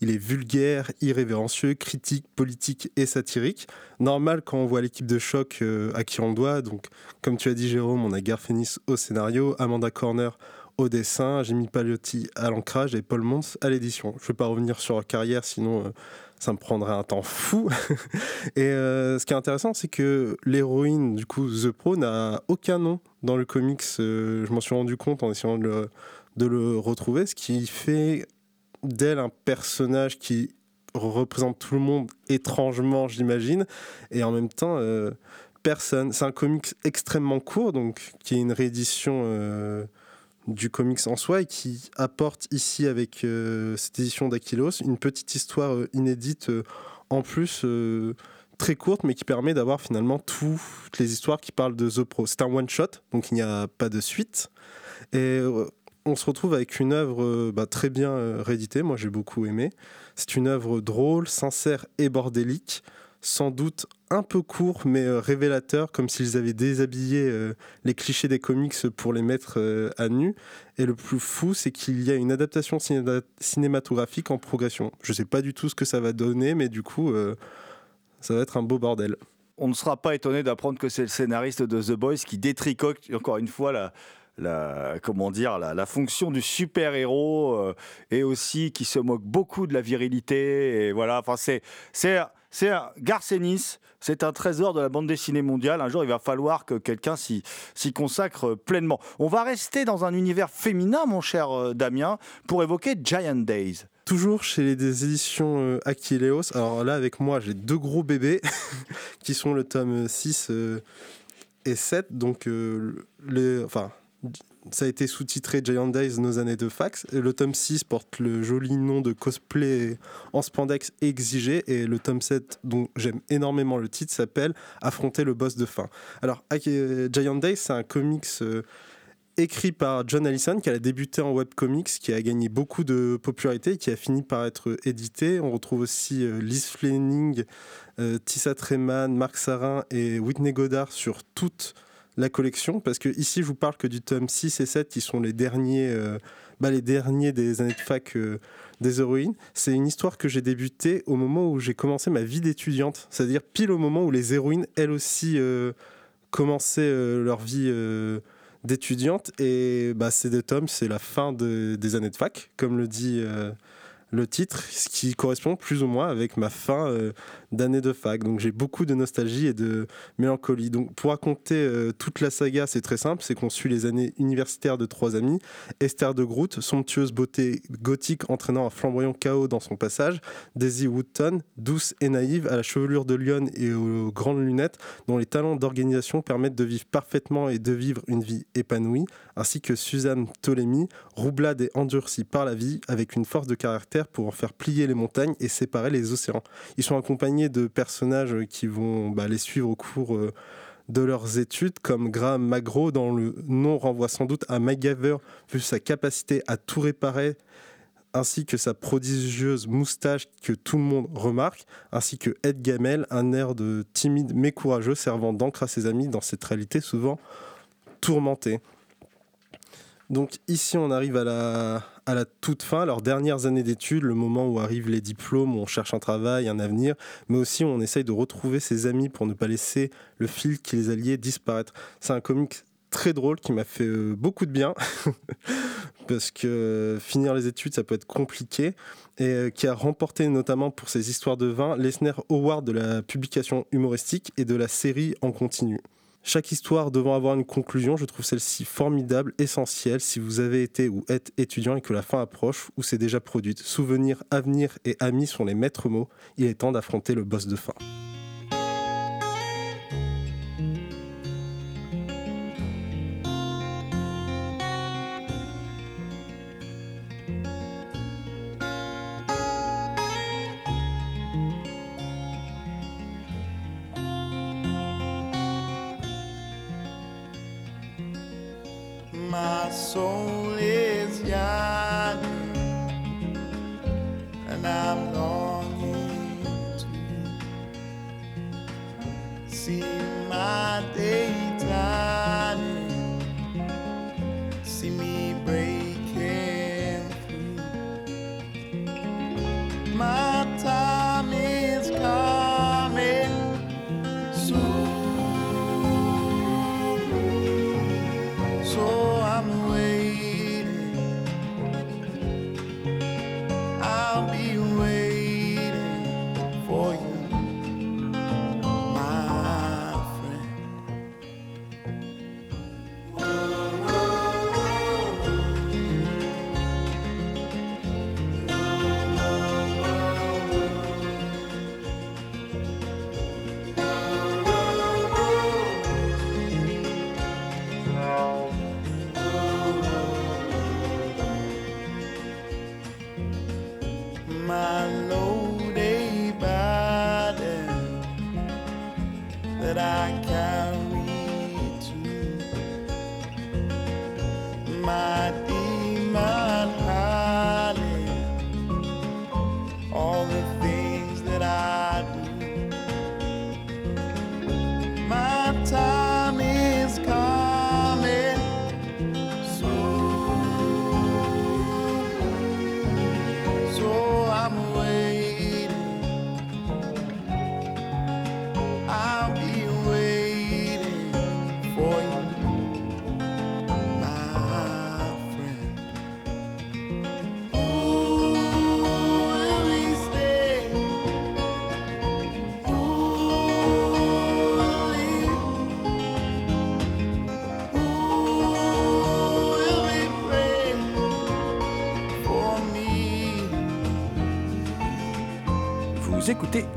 Il est vulgaire, irrévérencieux, critique, politique et satirique. Normal quand on voit l'équipe de choc euh, à qui on doit. Donc, comme tu as dit, Jérôme, on a Garth Ennis au scénario, Amanda Corner au dessin, Jimmy Paliotti à l'ancrage et Paul Mons à l'édition. Je ne vais pas revenir sur leur carrière, sinon euh, ça me prendrait un temps fou. et euh, ce qui est intéressant, c'est que l'héroïne, du coup, The Pro, n'a aucun nom dans le comics. Euh, je m'en suis rendu compte en essayant de le, retrouver, ce qui fait d'elle un personnage qui représente tout le monde étrangement, j'imagine, et en même temps, euh, personne. C'est un comics extrêmement court, donc qui est une réédition du comics en soi et qui apporte ici avec euh, cette édition d'Aquilos une petite histoire euh, inédite euh, en plus. très courte mais qui permet d'avoir finalement toutes les histoires qui parlent de The Pro. C'est un one shot donc il n'y a pas de suite et on se retrouve avec une œuvre bah, très bien rééditée, moi j'ai beaucoup aimé. C'est une œuvre drôle, sincère et bordélique, sans doute un peu court mais euh, révélateur, comme s'ils avaient déshabillé euh, les clichés des comics pour les mettre euh, à nu. Et le plus fou, c'est qu'il y a une adaptation cinéma- cinématographique en progression. Je sais pas du tout ce que ça va donner, mais du coup, ça va être un beau bordel. On ne sera pas étonné d'apprendre que c'est le scénariste de The Boys qui détricote encore une fois la, comment dire la fonction du super héros et aussi qui se moque beaucoup de la virilité et voilà enfin c'est c'est c'est Ennis, c'est un trésor de la bande dessinée mondiale. Un jour, il va falloir que quelqu'un s'y consacre pleinement. On va rester dans un univers féminin, mon cher euh, Damien, pour évoquer Giant Days. Toujours chez les éditions euh, Aquileos. Alors là, avec moi, j'ai deux gros bébés qui sont le tome 6 euh, et 7. Donc, euh, les, enfin, ça a été sous-titré Giant Days, nos années de fax. Le tome 6 porte le joli nom de cosplay en spandex exigé. Et le tome 7, dont j'aime énormément le titre, s'appelle Affronter le boss de fin. Alors, Giant Days, c'est un comics. euh, écrit par John Allison, qui a débuté en webcomics, qui a gagné beaucoup de popularité qui a fini par être édité. On retrouve aussi euh, Liz Fleming, euh, Tissa Treman, Marc Sarin et Whitney Goddard sur toute la collection, parce que ici je vous parle que du tome 6 et 7 qui sont les derniers, euh, bah, les derniers des années de fac euh, des héroïnes. C'est une histoire que j'ai débutée au moment où j'ai commencé ma vie d'étudiante, c'est-à-dire pile au moment où les héroïnes, elles aussi, euh, commençaient leur vie d'étudiante. Et bah, ces deux tomes, c'est la fin de- des années de fac, comme le dit le titre, ce qui correspond plus ou moins avec ma fin euh, d'année de fac. Donc j'ai beaucoup de nostalgie et de mélancolie. Donc pour raconter euh, toute la saga, c'est très simple, c'est qu'on suit les années universitaires de trois amis. Esther de Groot, somptueuse beauté gothique entraînant un flamboyant chaos dans son passage. Daisy Woodton, douce et naïve, à la chevelure de lionne et aux grandes lunettes, dont les talents d'organisation permettent de vivre parfaitement et de vivre une vie épanouie, ainsi que Suzanne Ptolemy, roublade et endurcie par la vie, avec une force de caractère pour en faire plier les montagnes et séparer les océans. Ils sont accompagnés de personnages qui vont bah, les suivre au cours euh, de leurs études, comme Graham Magro, dont le nom renvoie sans doute à MacGyver, vu sa capacité à tout réparer ainsi que sa prodigieuse moustache que tout le monde remarque, ainsi que Ed Gamel, un air de timide mais courageux servant d'encre à ses amis dans cette réalité souvent tourmentée. Donc ici on arrive à la, toute fin, leurs dernières années d'études, le moment où arrivent les diplômes, où on cherche un travail, un avenir, mais aussi où on essaye de retrouver ses amis pour ne pas laisser le fil qui les alliait disparaître. C'est un comic très drôle qui m'a fait euh, beaucoup de bien parce que euh, finir les études ça peut être compliqué et euh, qui a remporté notamment pour ses histoires de vin l'Esner Award de la publication humoristique et de la série en continu. Chaque histoire devant avoir une conclusion, je trouve celle-ci formidable, essentielle si vous avez été ou êtes étudiant et que la fin approche ou c'est déjà produite. Souvenirs, avenir et amis sont les maîtres mots. Il est temps d'affronter le boss de fin.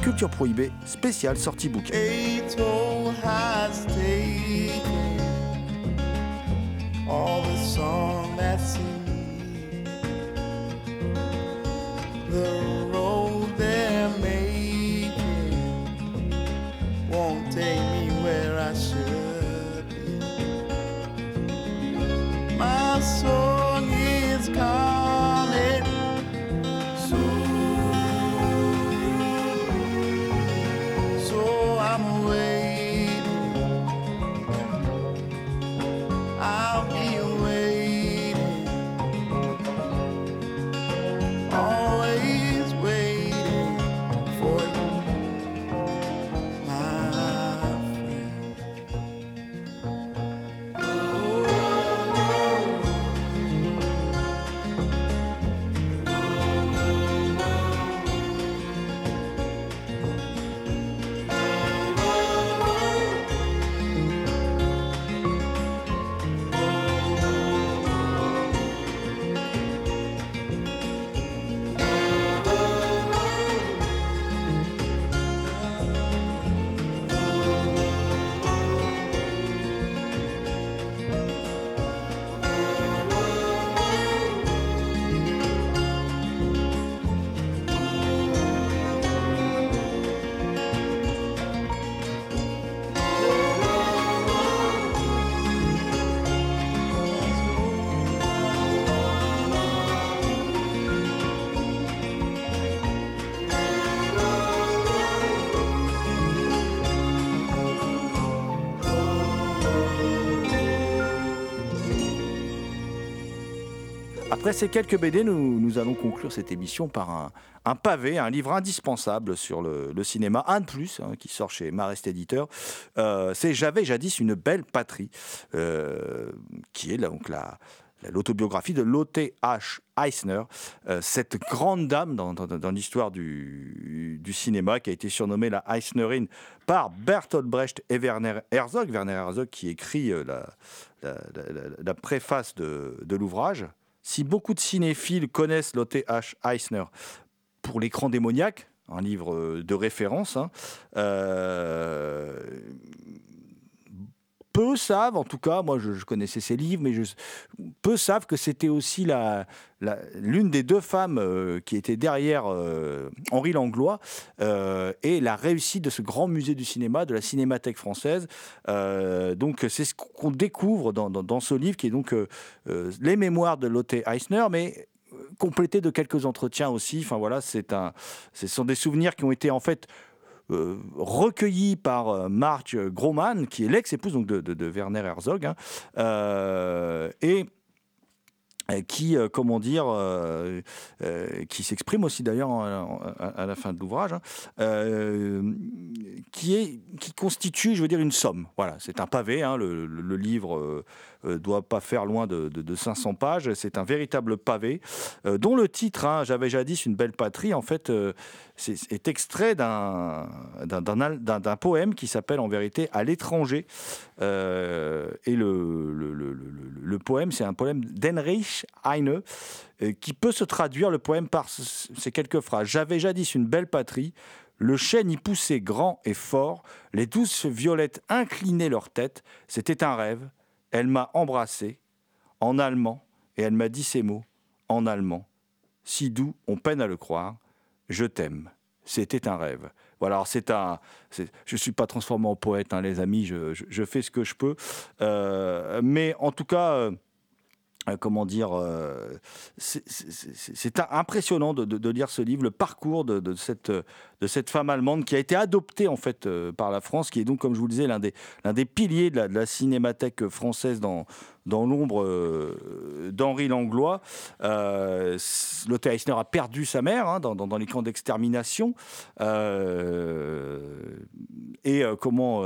Culture Prohibée, spéciale sortie bouquin. Après ces quelques BD, nous, allons conclure cette émission par un, pavé, un livre indispensable sur le, cinéma, un de plus, hein, qui sort chez Marest Éditeur. Euh, c'est J'avais jadis une belle patrie, euh, qui est donc la l'autobiographie de Lotte H. Eisner, euh, cette grande dame dans, l'histoire du, cinéma qui a été surnommée la Eisnerine par Bertolt Brecht et Werner Herzog. Werner Herzog qui écrit la, préface de l'ouvrage. Si beaucoup de cinéphiles connaissent Lotte H. Eisner pour l'écran démoniaque, un livre euh, de référence, hein, euh, peu savent, en tout cas, moi je, connaissais ses livres, mais je, peu savent que c'était aussi la, l'une des deux femmes euh, qui était derrière euh, Henri Langlois euh, et la réussite de ce grand musée du cinéma, de la Cinémathèque française. Donc c'est ce qu'on découvre dans, ce livre qui est donc les mémoires de Lotte Eisner, mais complété de quelques entretiens aussi. Enfin voilà, c'est un, ce sont des souvenirs qui ont été en fait euh, recueilli par euh, Marc Groman, qui est l'ex-épouse de, Werner Herzog, hein, euh, et qui, comment dire, qui s'exprime aussi d'ailleurs à, la fin de l'ouvrage, hein, qui constitue, je veux dire, une somme. Voilà, c'est un pavé. hein, le livre euh, doit pas faire loin de, de- de 500 pages. C'est un véritable pavé, euh, dont le titre, hein, j'avais jadis une belle patrie, en fait, euh, est extrait d'un poème qui s'appelle en vérité À l'étranger. Et le, poème, c'est un poème d'Henrich Heine, qui peut se traduire, le poème, par ce- ces quelques phrases. J'avais jadis une belle patrie, le chêne y poussait grand et fort, les douces violettes inclinaient leur tête, c'était un rêve, elle m'a embrassé en allemand, et elle m'a dit ces mots en allemand. Si doux, on peine à le croire, je t'aime. C'était un rêve. Voilà, alors c'est un. Je ne suis pas transformé en poète, hein, les amis, je fais ce que je peux. Euh, mais en tout cas. euh, euh, comment dire, euh, c'est- impressionnant de, lire ce livre, le parcours de, cette, femme allemande qui a été adoptée en fait euh, par la France, qui est donc, comme je vous le disais, l'un des, piliers de la, cinémathèque française dans, l'ombre d'Henri Langlois. Lotte Eisner a perdu sa mère hein, dans, les camps d'extermination. Et comment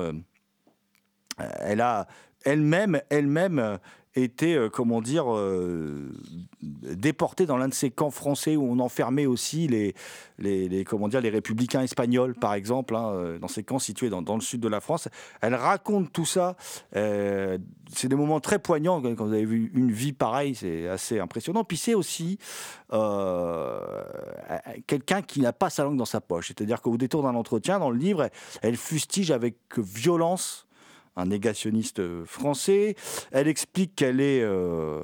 elle a elle-même, elle-même été, euh, comment dire, euh, dans l'un de ces camps français où on enfermait aussi les, comment dire, les républicains espagnols, par exemple, hein, euh, dans ces camps situés dans, le sud de la France. Elle raconte tout ça. euh, c'est des moments très poignants quand vous avez vu une vie pareille, c'est assez impressionnant. Puis c'est aussi euh, quelqu'un qui n'a pas sa langue dans sa poche. C'est-à-dire qu'au détour d'un entretien, dans le livre, elle fustige avec violence un négationniste français. Elle explique qu'elle est, euh,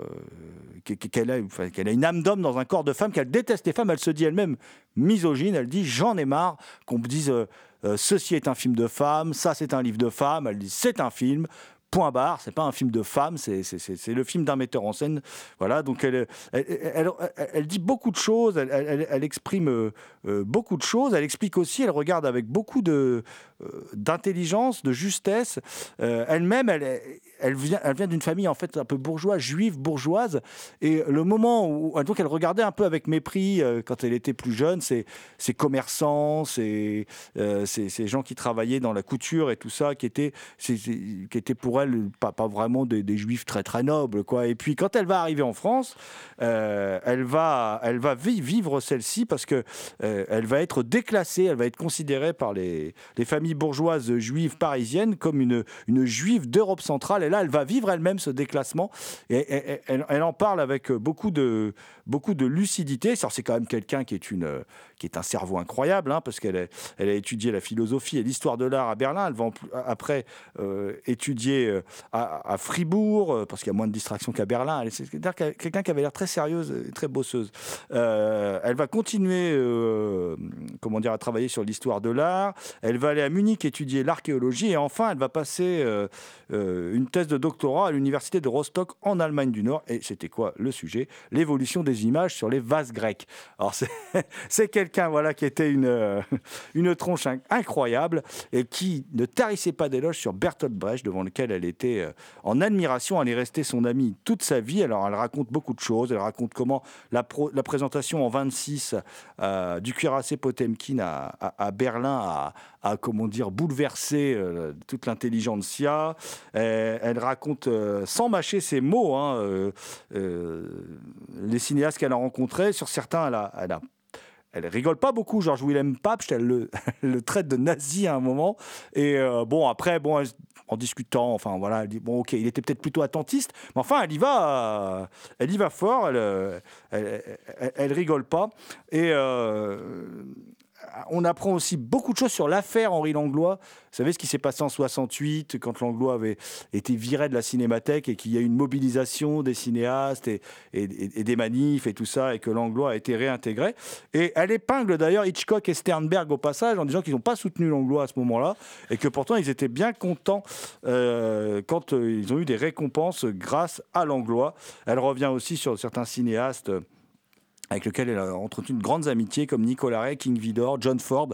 qu'e- qu'elle a, une âme d'homme dans un corps de femme, qu'elle déteste les femmes. Elle se dit elle-même misogyne. Elle dit j'en ai marre qu'on me dise euh, euh, ceci est un film de femme, ça c'est un livre de femme. Elle dit c'est un film. Point barre, c'est pas un film de femme, c'est le film d'un metteur en scène. Voilà, donc elle, elle, dit beaucoup de choses, elle, exprime euh, euh, beaucoup de choses, elle explique aussi, elle regarde avec beaucoup de, euh, d'intelligence, de justesse. Euh, elle-même, elle, elle vient, d'une famille en fait un peu bourgeoise, juive bourgeoise, et le moment où donc elle regardait un peu avec mépris euh, quand elle était plus jeune, ces, ces commerçants, euh, ces, ces gens qui travaillaient dans la couture et tout ça, qui étaient, qui étaient pour elle pas, pas vraiment des, juifs très très nobles, quoi. Et puis quand elle va arriver en France, euh, elle va, elle va vi- vivre celle-ci parce que elle va être déclassée, elle va être considérée par les, les familles bourgeoises juives parisiennes comme une, une juive d'Europe centrale. Et là, elle va vivre elle-même ce déclassement. Et, elle, en parle avec beaucoup de, beaucoup de lucidité. C'est quand même quelqu'un qui est une, qui est un cerveau incroyable, hein, parce qu'elle a, étudié la philosophie et l'histoire de l'art à Berlin. Elle va en plus- après euh, étudier euh, à, Fribourg, euh, parce qu'il y a moins de distractions qu'à Berlin. C'est-à-dire quelqu'un qui avait l'air très sérieuse et très bosseuse. Euh, elle va continuer euh, comment dire, à travailler sur l'histoire de l'art. Elle va aller à Munich étudier l'archéologie. Et enfin, elle va passer euh, euh, une thèse de doctorat à l'université de Rostock en Allemagne du Nord. Et c'était quoi le sujet? L'évolution des images sur les vases grecs. Alors, c'est- c'est quelqu'un voilà, qui était une, euh, une tronche in- incroyable et qui ne tarissait pas d'éloges sur Bertolt Brecht, devant lequel elle était euh, en admiration. Elle est restée son amie toute sa vie. Alors, elle raconte beaucoup de choses. Elle raconte comment la, la présentation en 26 euh, du cuirassé Potemkin à, Berlin a, comment dire, bouleversé toute l'intelligentsia. Elle raconte, sans mâcher ses mots, hein, les cinéastes qu'elle a rencontrés. Sur certains, elle a, elle a elle rigole pas beaucoup, Georges Willem Papst, elle le, le traite de nazi à un moment. Et euh, bon, après, bon, en discutant, enfin voilà, dit bon, ok, il était peut-être plutôt attentiste, mais enfin, elle y va, euh, elle y va fort, elle, euh, elle, rigole pas. Et on apprend aussi beaucoup de choses sur l'affaire Henri Langlois. Vous savez ce qui s'est passé en 68 quand Langlois avait été viré de la cinémathèque et qu'il y a eu une mobilisation des cinéastes et, des manifs et tout ça et que Langlois a été réintégré. Et elle épingle d'ailleurs Hitchcock et Sternberg au passage en disant qu'ils n'ont pas soutenu Langlois à ce moment-là et que pourtant ils étaient bien contents euh, quand euh, ils ont eu des récompenses grâce à Langlois. Elle revient aussi sur certains cinéastes avec lequel elle a entretenu de grandes amitiés, comme Nicolas Ray, King Vidor, John Ford.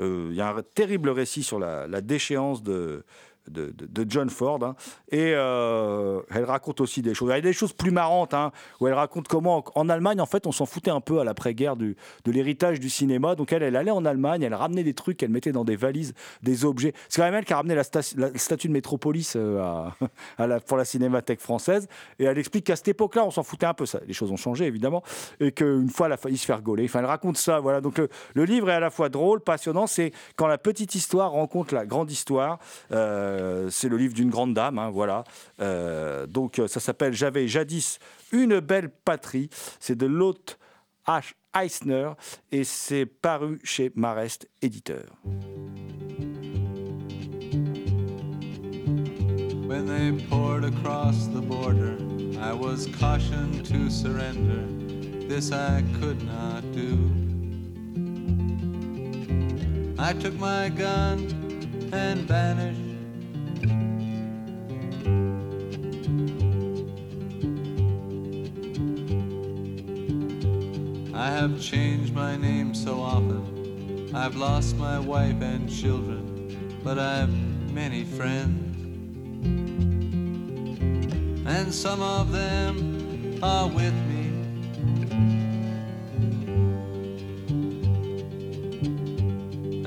Euh, Il y a un terrible récit sur la, la déchéance de, de, John Ford. hein. Et euh, elle raconte aussi des choses. Il y a des choses plus marrantes, hein, où elle raconte comment, en Allemagne, en fait, on s'en foutait un peu à l'après-guerre de l'héritage du cinéma. Donc elle, elle allait en Allemagne, elle ramenait des trucs, elle mettait dans des valises des objets. C'est quand même elle qui a ramené la, sta- statue de Métropolis euh, à, pour la cinémathèque française. Et elle explique qu'à cette époque-là, on s'en foutait un peu. Ça, les choses ont changé, évidemment. Et qu'une fois, elle a failli se faire gauler. Enfin, elle raconte ça. Voilà. Donc le, le livre est à la fois drôle, passionnant. C'est quand la petite histoire rencontre la grande histoire. Euh, c'est le livre d'une grande dame. hein, voilà. Euh, donc euh, ça s'appelle J'avais jadis une belle patrie. C'est de l'hôte H. Eisner et c'est paru chez Marest Éditeur. When they poured across the border, I was cautioned to surrender. This I could not do. I took my gun and vanished. I have changed my name so often. I've lost my wife and children, but I've many friends. And some of them are with me.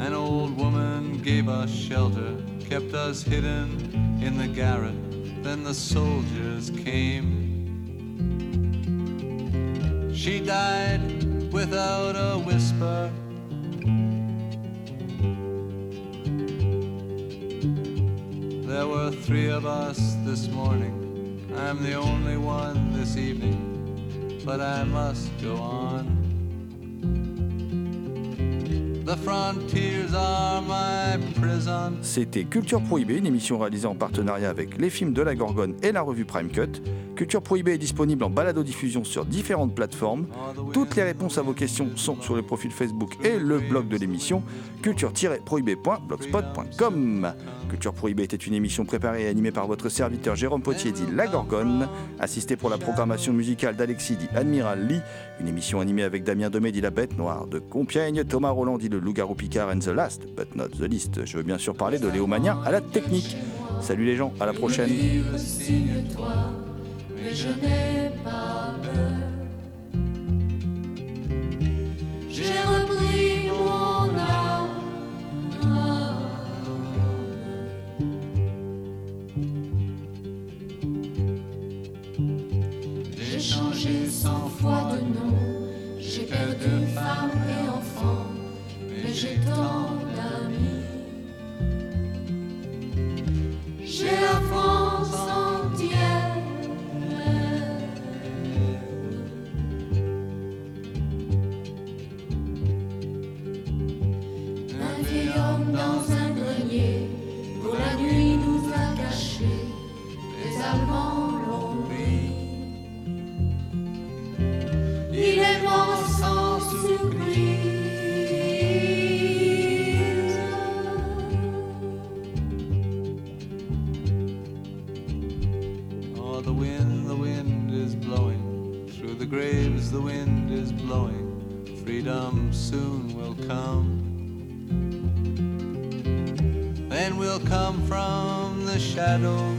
An old woman gave us shelter, kept us hidden in the garret. Then the soldiers came. She died without a whisper. There were three of us this morning. I'm the only one this evening, but I must go on. The frontiers are my prison. C'était Culture Prohibée, une émission réalisée en partenariat avec les films de la Gorgone et la revue Prime Cut. Culture Prohibée est disponible en balado-diffusion sur différentes plateformes. Toutes les réponses à vos questions sont sur le profil Facebook et le blog de l'émission culture-prohibée.blogspot.com. Culture Prohibée était une émission préparée et animée par votre serviteur Jérôme Potier dit La Gorgone, assisté pour la programmation musicale d'Alexis dit Admiral Lee, une émission animée avec Damien Domé dit La Bête Noire de Compiègne, Thomas Roland dit Le Loup-garou Picard and the Last, but not the least. Je veux bien sûr parler de Léo Mania à la technique. Salut les gens, à la prochaine. Mais je n'ai pas peur. Soon will come. Then we'll come from the shadows